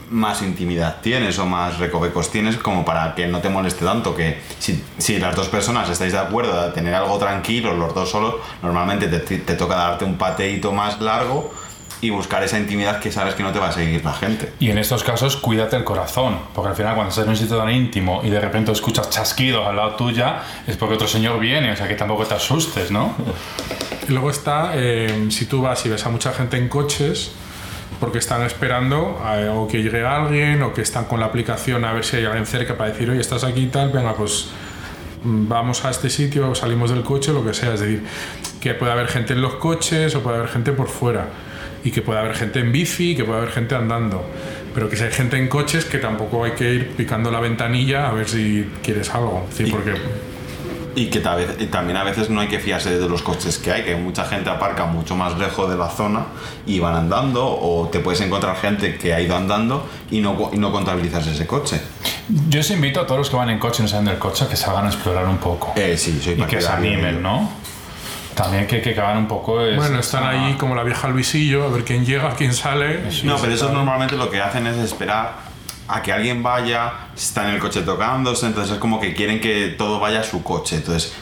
más intimidad tienes o más recovecos tienes como para que no te moleste tanto que si, si las dos personas estáis de acuerdo de tener algo tranquilo, los dos solos, normalmente te, te toca darte un pateíto más largo y buscar esa intimidad que sabes que no te va a seguir la gente. Y en estos casos, cuídate el corazón, porque al final cuando estás en un sitio tan íntimo y de repente escuchas chasquidos al lado tuya, es porque otro señor viene, o sea que tampoco te asustes, ¿no? Y luego está, eh, si tú vas y ves a mucha gente en coches, porque están esperando eh, o que llegue alguien o que están con la aplicación a ver si hay alguien cerca para decir, oye, estás aquí y tal, venga, pues mm, vamos a este sitio, salimos del coche, lo que sea. Es decir, que puede haber gente en los coches o puede haber gente por fuera. Y que puede haber gente en bici, que puede haber gente andando. Pero que si hay gente en coches, que tampoco hay que ir picando la ventanilla a ver si quieres algo. Y- porque Y que también a veces no hay que fiarse de los coches que hay, que mucha gente aparca mucho más lejos de la zona y van andando, o te puedes encontrar gente que ha ido andando y no, y no contabilizas ese coche. Yo os invito a todos los que van en coche y no salen del coche a que salgan a explorar un poco. Eh, sí, soy y que se animen. ¿no? También que, que hagan un poco... es- Bueno, están ahí como la vieja al visillo, a ver quién llega, quién sale. No, pero eso normalmente lo que hacen es esperar a que alguien vaya, está en el coche tocándose, entonces es como que quieren que todo vaya a su coche. Entonces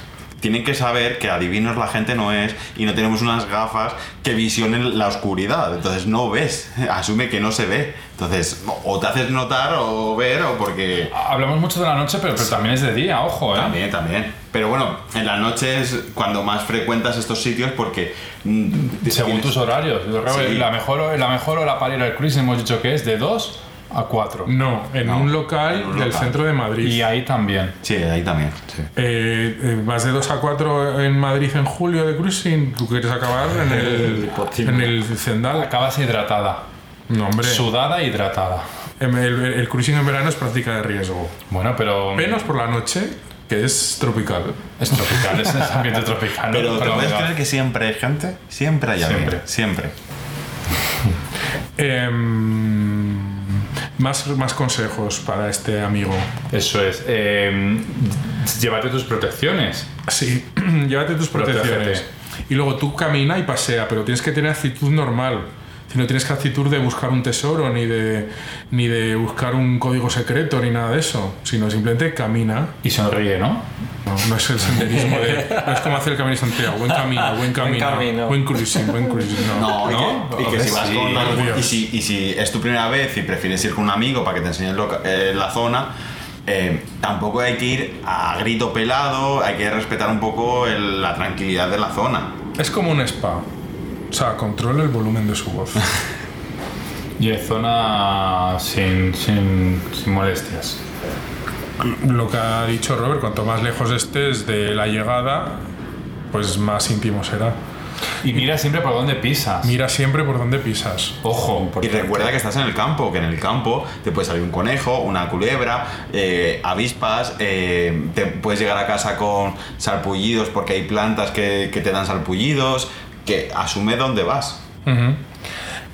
tienen que saber que adivinos la gente no es y no tenemos unas gafas que visionen la oscuridad. Entonces no ves, asume que no se ve. Entonces o te haces notar o ver o porque... Hablamos mucho de la noche, pero, pero también es de día, ojo, ¿eh? También, también. Pero bueno, en la noche es cuando más frecuentas estos sitios porque... mm, Según tienes- tus horarios. Yo creo que Sí. la, mejor, la mejor hora para ir al cruise hemos dicho que es de 2 a 4. No, en No, un local en un del local. centro de Madrid. Y ahí también. Sí, ahí también. sí. Eh, eh, vas de 2 a 4 en Madrid en julio de cruising. ¿Tú quieres acabar en el, en el Zendal? Acabas hidratada. No, hombre. Sudada e hidratada. El, el- el cruising en verano es práctica de riesgo. Bueno, pero... Menos por la noche, que es tropical. Es tropical, es es ambiente tropical. Pero ¿te Pero puedes creer que siempre hay gente? Siempre hay alguien. Siempre. Siempre. Em, más, más consejos para este amigo. Eso es. eh, llévate tus protecciones. Sí, llévate tus protecciones. Protégete. Y luego tú camina y pasea, pero tienes que tener actitud normal. Si no tienes que actitud de buscar un tesoro, ni de, ni de buscar un código secreto, ni nada de eso. Sino simplemente camina. Y sonríe, ¿no? No, no es el senderismo de. No es como hacer el camino de Santiago. Buen camino, buen camino. camino. Buen cruising, buen cruising. No. No, y ¿No? que, y que si vas Sí, con y si, y si es tu primera vez y prefieres ir con un amigo para que te enseñe eh, la zona, eh, tampoco hay que ir a grito pelado, hay que respetar un poco el- la tranquilidad de la zona. Es como un spa. O sea, controla el volumen de su voz. Y en zona sin, sin, sin molestias. Lo que ha dicho Robert, cuanto más lejos estés de la llegada, pues más íntimo será. Y mira siempre por dónde pisas. Mira siempre por dónde pisas. Ojo. Y recuerda que estás en el campo, que en el campo te puede salir un conejo, una culebra, eh, avispas, eh, te puedes llegar a casa con salpullidos porque hay plantas que, que te dan salpullidos, que asume dónde vas. Ujú.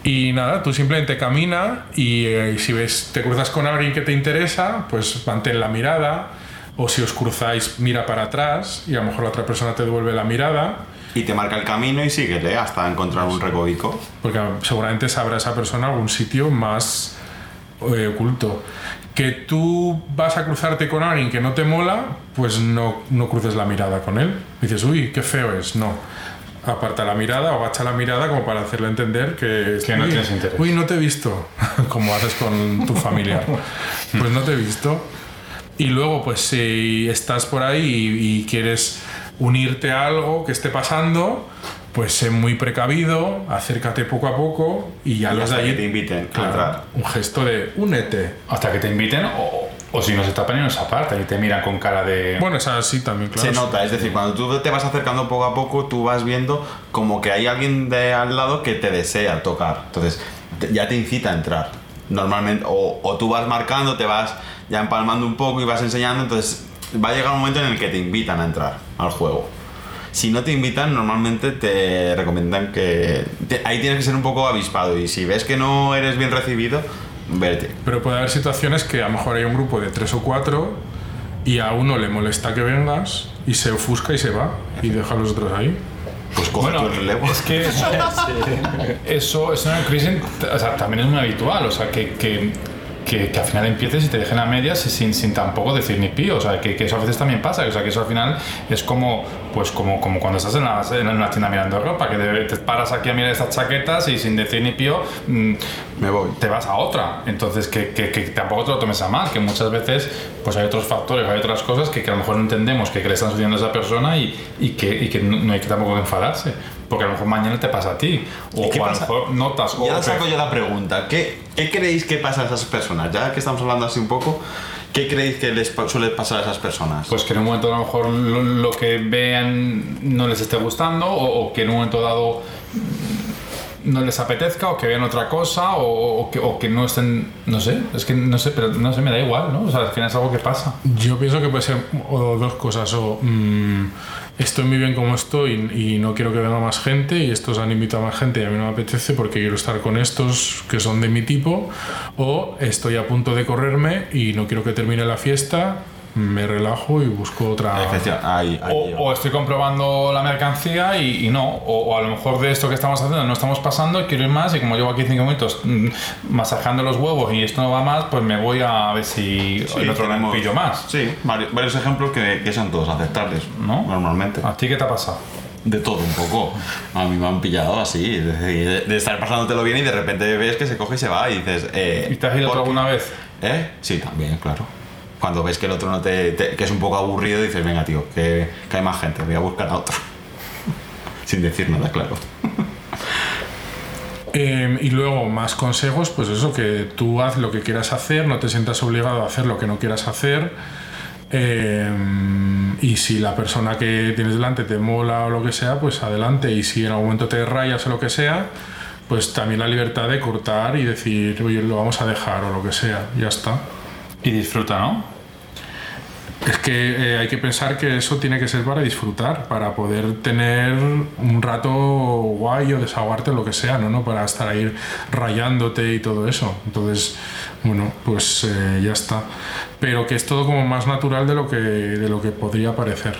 Y nada, tú simplemente camina y eh, si ves, te cruzas con alguien que te interesa, pues mantén la mirada. O si os cruzáis, mira para atrás y a lo mejor la otra persona te devuelve la mirada. Y te marca el camino y síguele hasta encontrar un recobico. Porque seguramente sabrá esa persona algún sitio más eh, oculto. Que tú vas a cruzarte con alguien que no te mola, pues no, no cruces la mirada con él. Dices, uy, qué feo es. No. Aparta la mirada o agacha la mirada como para hacerle entender que, Que no "Uy, tienes interés". Uy, no te he visto. como haces con tu familiar. pues no te he visto. Y luego, pues si estás por ahí y, y quieres unirte a algo que esté pasando, pues sé muy precavido, acércate poco a poco y ya Y los de hasta allí. que te inviten a Claro, entrar. un gesto de únete. Hasta que te inviten o, o si no se tapan y no se apartan y te miran con cara de... Bueno, es así también, claro. Se nota, es decir, cuando tú te vas acercando poco a poco, tú vas viendo como que hay alguien de al lado que te desea tocar. Entonces, te- ya te incita a entrar. Normalmente, o, o tú vas marcando, te vas ya empalmando un poco y vas enseñando, entonces va a llegar un momento en el que te invitan a entrar al juego. Si no te invitan, normalmente te recomiendan que... te- ahí tienes que ser un poco avispado y si ves que no eres bien recibido, vete. Pero puede haber situaciones que a lo mejor hay un grupo de tres o cuatro y a uno le molesta que vengas y se ofusca y se va y deja a los otros ahí. Pues coge Bueno, tu relevo. es que eso, eso, eso en el cruising o sea, también es muy habitual, o sea, que, que, que, que al final empieces y te dejen a medias sin, sin tampoco decir ni pío, o sea, que, que eso a veces también pasa, o sea, que eso al final es como, pues como, como cuando estás en la, en la tienda mirando ropa, que te paras aquí a mirar estas chaquetas y sin decir ni pío mm, Me voy. te vas a otra. Entonces, que, que, tampoco te lo tomes a mal, que muchas veces pues hay otros factores, hay otras cosas que, a lo mejor no entendemos que, le están sucediendo a esa persona y, y que, y que no hay que tampoco enfadarse. Porque a lo mejor mañana te pasa a ti. O, ¿Y qué o a lo pasa? mejor notas. o- Ya saco yo la pregunta. ¿Qué, ¿Qué creéis que pasa a esas personas? Ya que estamos hablando así un poco, ¿qué creéis que les suele pasar a esas personas? Pues que en un momento a lo mejor lo, lo que vean no les esté gustando o, o que en un momento dado no les apetezca o que vean otra cosa o, o que, o que no estén, no sé, es que no sé, pero no sé, me da igual, ¿no? O sea, al final es algo que pasa. Yo pienso que puede ser o dos cosas, o mm, estoy muy bien como estoy y no quiero que venga más gente y estos han invitado a más gente y a mí no me apetece porque quiero estar con estos que son de mi tipo, o estoy a punto de correrme y no quiero que termine la fiesta, me relajo y busco otra... Ahí, ahí O, estoy comprobando la mercancía y, y no, o, o a lo mejor de esto que estamos haciendo no estamos pasando, quiero ir más y como llevo aquí cinco minutos mm, masajando los huevos y esto no va más, pues me voy a ver si Sí, el otro tenemos- pillo más. Sí, varios, varios ejemplos que, que son todos aceptables, ¿No? Normalmente. ¿A ti qué te ha pasado? De todo un poco. A mí me han pillado así, de, de- estar pasándotelo bien y de repente ves que se coge y se va y dices... Eh, ¿Y te has ido alguna vez? ¿Eh? Sí, también, claro. Cuando ves que el otro no te, te- que es un poco aburrido, dices, venga, tío, que, que hay más gente, voy a buscar a otro. Sin decir nada, claro. Eh, y luego, más consejos, pues eso, que tú haz lo que quieras hacer, no te sientas obligado a hacer lo que no quieras hacer. Eh, y si la persona que tienes delante te mola o lo que sea, pues adelante. Y si en algún momento te rayas o lo que sea, pues también la libertad de cortar y decir, oye, lo vamos a dejar o lo que sea, ya está. Y disfruta, ¿no? Es que eh, hay que pensar que eso tiene que ser para disfrutar, para poder tener un rato guay o desahogarte lo que sea, ¿no? no para estar ahí rayándote y todo eso. Entonces, bueno, pues eh, ya está. Pero que es todo como más natural de lo que, de lo que podría parecer.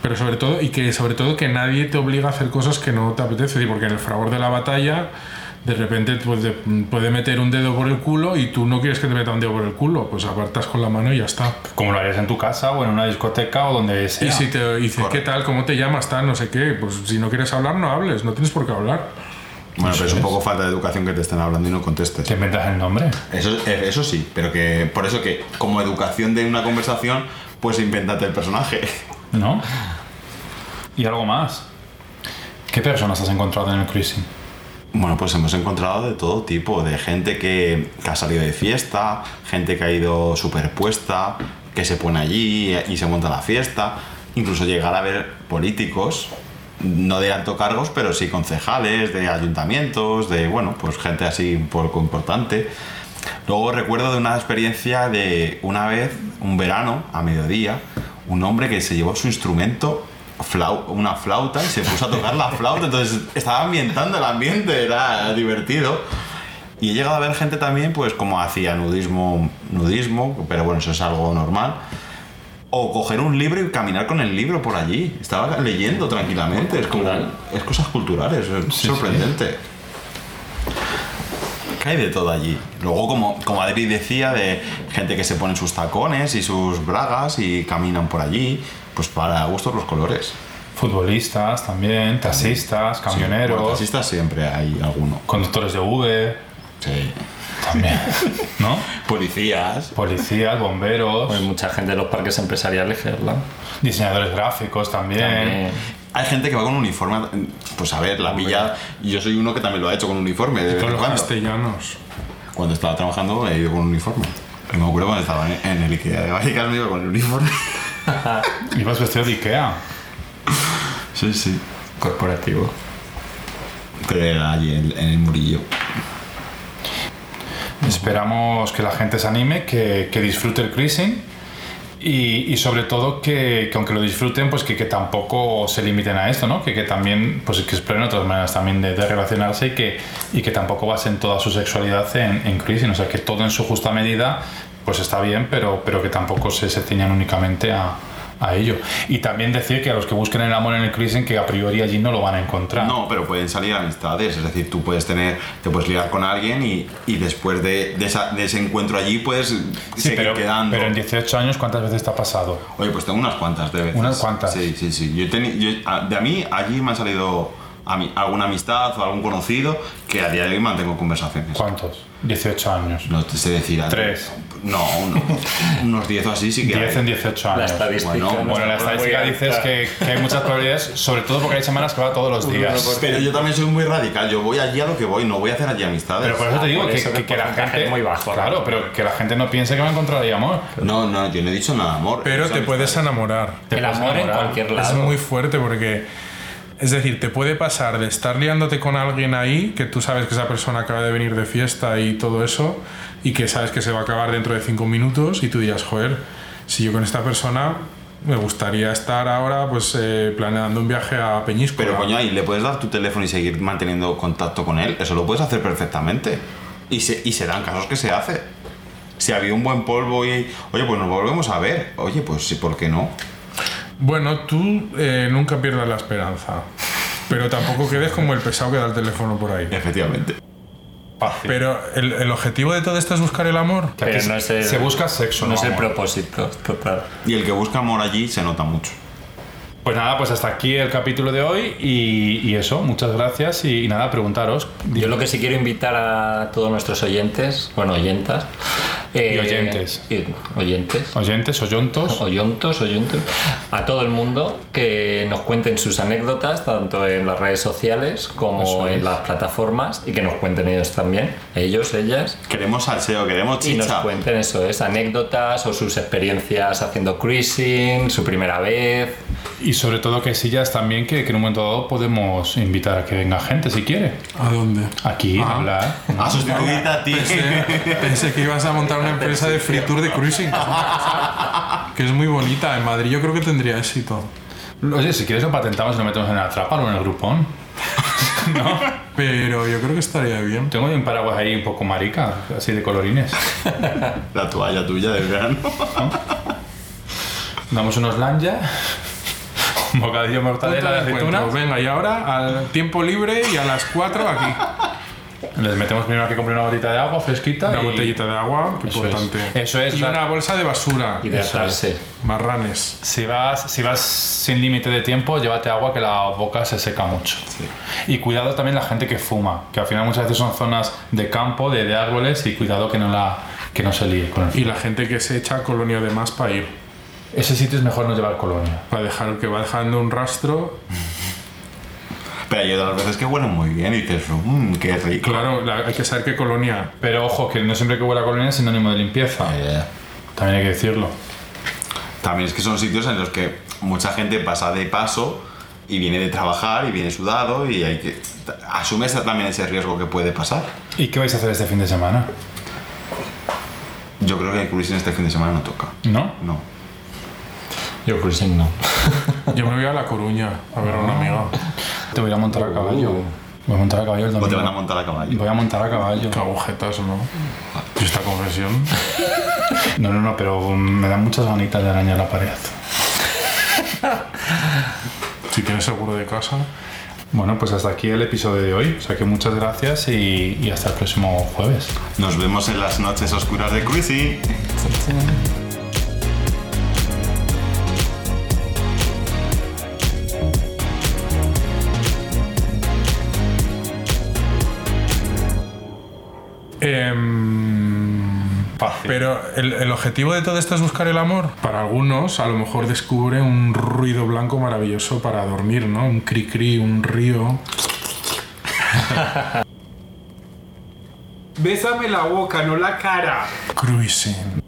Pero sobre todo, y que sobre todo que nadie te obliga a hacer cosas que no te apetece, porque en el fragor de la batalla de repente pues, de- puede meter un dedo por el culo y tú no quieres que te meta un dedo por el culo, pues apartas con la mano y ya está. Como lo harías en tu casa o en una discoteca o donde sea. Y si te dices, ¿qué tal? ¿Cómo te llamas? Tal, no sé qué. Pues si no quieres hablar, no hables. No tienes por qué hablar. Bueno, pero es un poco falta de educación que te estén hablando y no contestes. Te inventas el nombre. Eso, eh, eso sí, pero que por eso que como educación de una conversación, pues invéntate el personaje. ¿No? Y algo más. ¿Qué personas has encontrado en el cruising? Bueno, pues hemos encontrado de todo tipo, de gente que, ha salido de fiesta, gente que ha ido superpuesta, que se pone allí y se monta la fiesta, incluso llegar a ver políticos, no de alto cargos, pero sí concejales, de ayuntamientos, de, bueno, pues gente así un poco importante. Luego recuerdo de una experiencia de una vez, un verano, a mediodía, un hombre que se llevó su instrumento flau- una flauta y se puso a tocar la flauta, entonces estaba ambientando el ambiente, era divertido. Y he llegado a ver gente también, pues como hacía nudismo, nudismo, pero bueno, eso es algo normal. O coger un libro y caminar con el libro por allí. Estaba leyendo tranquilamente, es como, es cosas culturales, es sorprendente. Que hay de todo allí. Luego, como, como Adri decía, de gente que se pone sus tacones y sus bragas y caminan por allí, pues para gustos los colores. Futbolistas también, taxistas, Bueno, camioneros, taxistas siempre hay alguno. conductores de Uber, Sí. también, ¿no? Policías. Policías, bomberos, Hay mucha gente de los parques empresariales, ¿verdad? diseñadores gráficos también. También. Hay gente que va con uniforme, pues a ver, la villa, yo soy uno que también lo ha hecho con uniforme de en los cuando. castellanos. Cuando estaba trabajando he ido con uniforme. Y me acuerdo cuando estaba en, en el Ikea de Vallecas me iba con el uniforme. Ibas vestido de Ikea. Sí, sí. Corporativo. Pero era allí en, en el Murillo. Esperamos que la gente se anime, que, que disfrute el cruising y, y sobre todo que, que aunque lo disfruten, pues que, que tampoco se limiten a esto, ¿no? Que, que también, pues que exploren otras maneras también de, de relacionarse y que, y que tampoco basen toda su sexualidad en, en cruising. O sea, que todo en su justa medida, pues está bien, pero, pero que tampoco se, se únicamente a, a ello. Y también decir que a los que busquen el amor en el cruising, que a priori allí no lo van a encontrar. No, pero pueden salir amistades, es decir, tú puedes tener, te puedes liar con alguien y, y después de, de esa- de ese encuentro allí puedes Sí, seguir pero, quedando. pero en 18 años, ¿cuántas veces te ha pasado? Oye, pues tengo unas cuantas de veces. ¿Unas cuantas? Sí, sí, sí. Yo he teni- yo- a- de a mí, allí me han salido a mí, alguna amistad o algún conocido que a día de hoy mantengo conversaciones. ¿Cuántos? 18 años. No te sé decir. Tres. No, uno- unos 10 o así sí que 10 hay. en 18 La años. estadística. Bueno, no Bueno, la estadística dice alta. que, que hay muchas probabilidades, sobre todo porque hay semanas que va todos los días. Pero yo también soy muy radical. Yo voy allí a lo que voy, no voy a hacer allí amistades. Pero por eso te digo que, eso que- que la gente. es muy bajo, ¿no? Claro, pero que la gente no piense que va a encontrar ahí amor. No, no, yo no he dicho nada, amor. Pero te puedes enamorar. Te El puedes amor en cualquier Es lado. muy fuerte porque, es decir, te puede pasar de estar liándote con alguien ahí, que tú sabes que esa persona acaba de venir de fiesta y todo eso, y que sabes que se va a acabar dentro de cinco minutos, y tú digas, joder, si yo con esta persona me gustaría estar ahora pues eh, planeando un viaje a Peñíscola. Pero coño, ahí le puedes dar tu teléfono y seguir manteniendo contacto con él. Eso lo puedes hacer perfectamente. Y se, y se dan casos que se hace. Si había un buen polvo y, oye, pues nos volvemos a ver. Oye, pues sí, ¿por qué no? Bueno, tú eh, nunca pierdas la esperanza. Pero tampoco quedes como el pesado que da el teléfono por ahí. Efectivamente. Fácil. Pero el, el objetivo de todo esto es buscar el amor. Que aquí Pero no es el- se busca sexo, No no, es el propósito, total. Y el que busca amor allí se nota mucho. Pues nada, pues hasta aquí el capítulo de hoy y, y eso, muchas gracias y, nada, preguntaros. Yo lo que sí quiero invitar a todos nuestros oyentes, bueno, oyentas. Eh, Y oyentes. y oyentes. Oyentes, oyontos, Oyontos, oyentes, a todo el mundo que nos cuenten sus anécdotas, tanto en las redes sociales como Eso en es. las plataformas, y que nos cuenten ellos también, ellos, ellas, Queremos salseo, queremos y nos chicha. cuenten eso, es anécdotas o sus experiencias haciendo cruising, su primera vez. y sobre todo que sillas también que, que en un momento dado podemos invitar a que venga gente si quiere. ¿A dónde? Aquí a Ah. hablar. A sustituirte a ti. Pensé, pensé que ibas a montar una empresa de free tour de cruising. Que es muy bonita. En Madrid yo creo que tendría éxito. Oye, si quieres lo patentamos y lo metemos en la trapa o en el grupón. ¿No? Pero yo creo que estaría bien. Tengo un paraguas ahí un poco marica, así de colorines. La toalla tuya del verano. Damos unos lanja, un bocadillo de mortadela de Punto de aceituna. encuentro. Venga, y ahora al tiempo libre y a las 4 aquí. Les metemos primero que compre una botellita de agua fresquita. Una y- botellita de agua, que Eso es. importante. Eso es, Y la- una bolsa de basura. Hidratarse. Marranes. Si vas, si vas sin límite de tiempo, llévate agua que la boca se seca mucho. Y cuidado también la gente que fuma, que al final muchas veces son zonas de campo, de, de árboles, y cuidado que no, la, que no se líe con el Y la gente que se echa colonia de más para ir. Ese sitio es mejor no llevar colonia. Para dejar que va dejando un rastro. Pero hay otras veces que huelen muy bien y dices, mmm, qué rico. Claro, la- hay que saber qué colonia. Pero ojo, que no siempre que huela a colonia es sinónimo de limpieza. También hay que decirlo. También es que son sitios en los que mucha gente pasa de paso y viene de trabajar y viene sudado y hay que asumes también ese riesgo que puede pasar. ¿Y qué vais a hacer este fin de semana? Yo creo que el cruising este fin de semana no toca. ¿No? No. Yo cruising no. Yo me voy a La Coruña a ver a una amiga. Te voy a montar a caballo. Voy a montar a caballo el O te domingo. van a montar a caballo. Voy a montar a caballo. Qué agujetas, ¿no? Y esta confesión. No, no, no, pero me dan muchas ganitas de arañar la pared. Si tienes seguro de casa. Bueno, pues hasta aquí el episodio de hoy. O sea que muchas gracias y, y hasta el próximo jueves. Nos vemos en las noches oscuras de cruising. Pero el, el objetivo de todo esto es buscar el amor. Para algunos, a lo mejor descubre un ruido blanco maravilloso para dormir, ¿no? Un cri-cri, un río. Bésame la boca, no la cara. Cruising.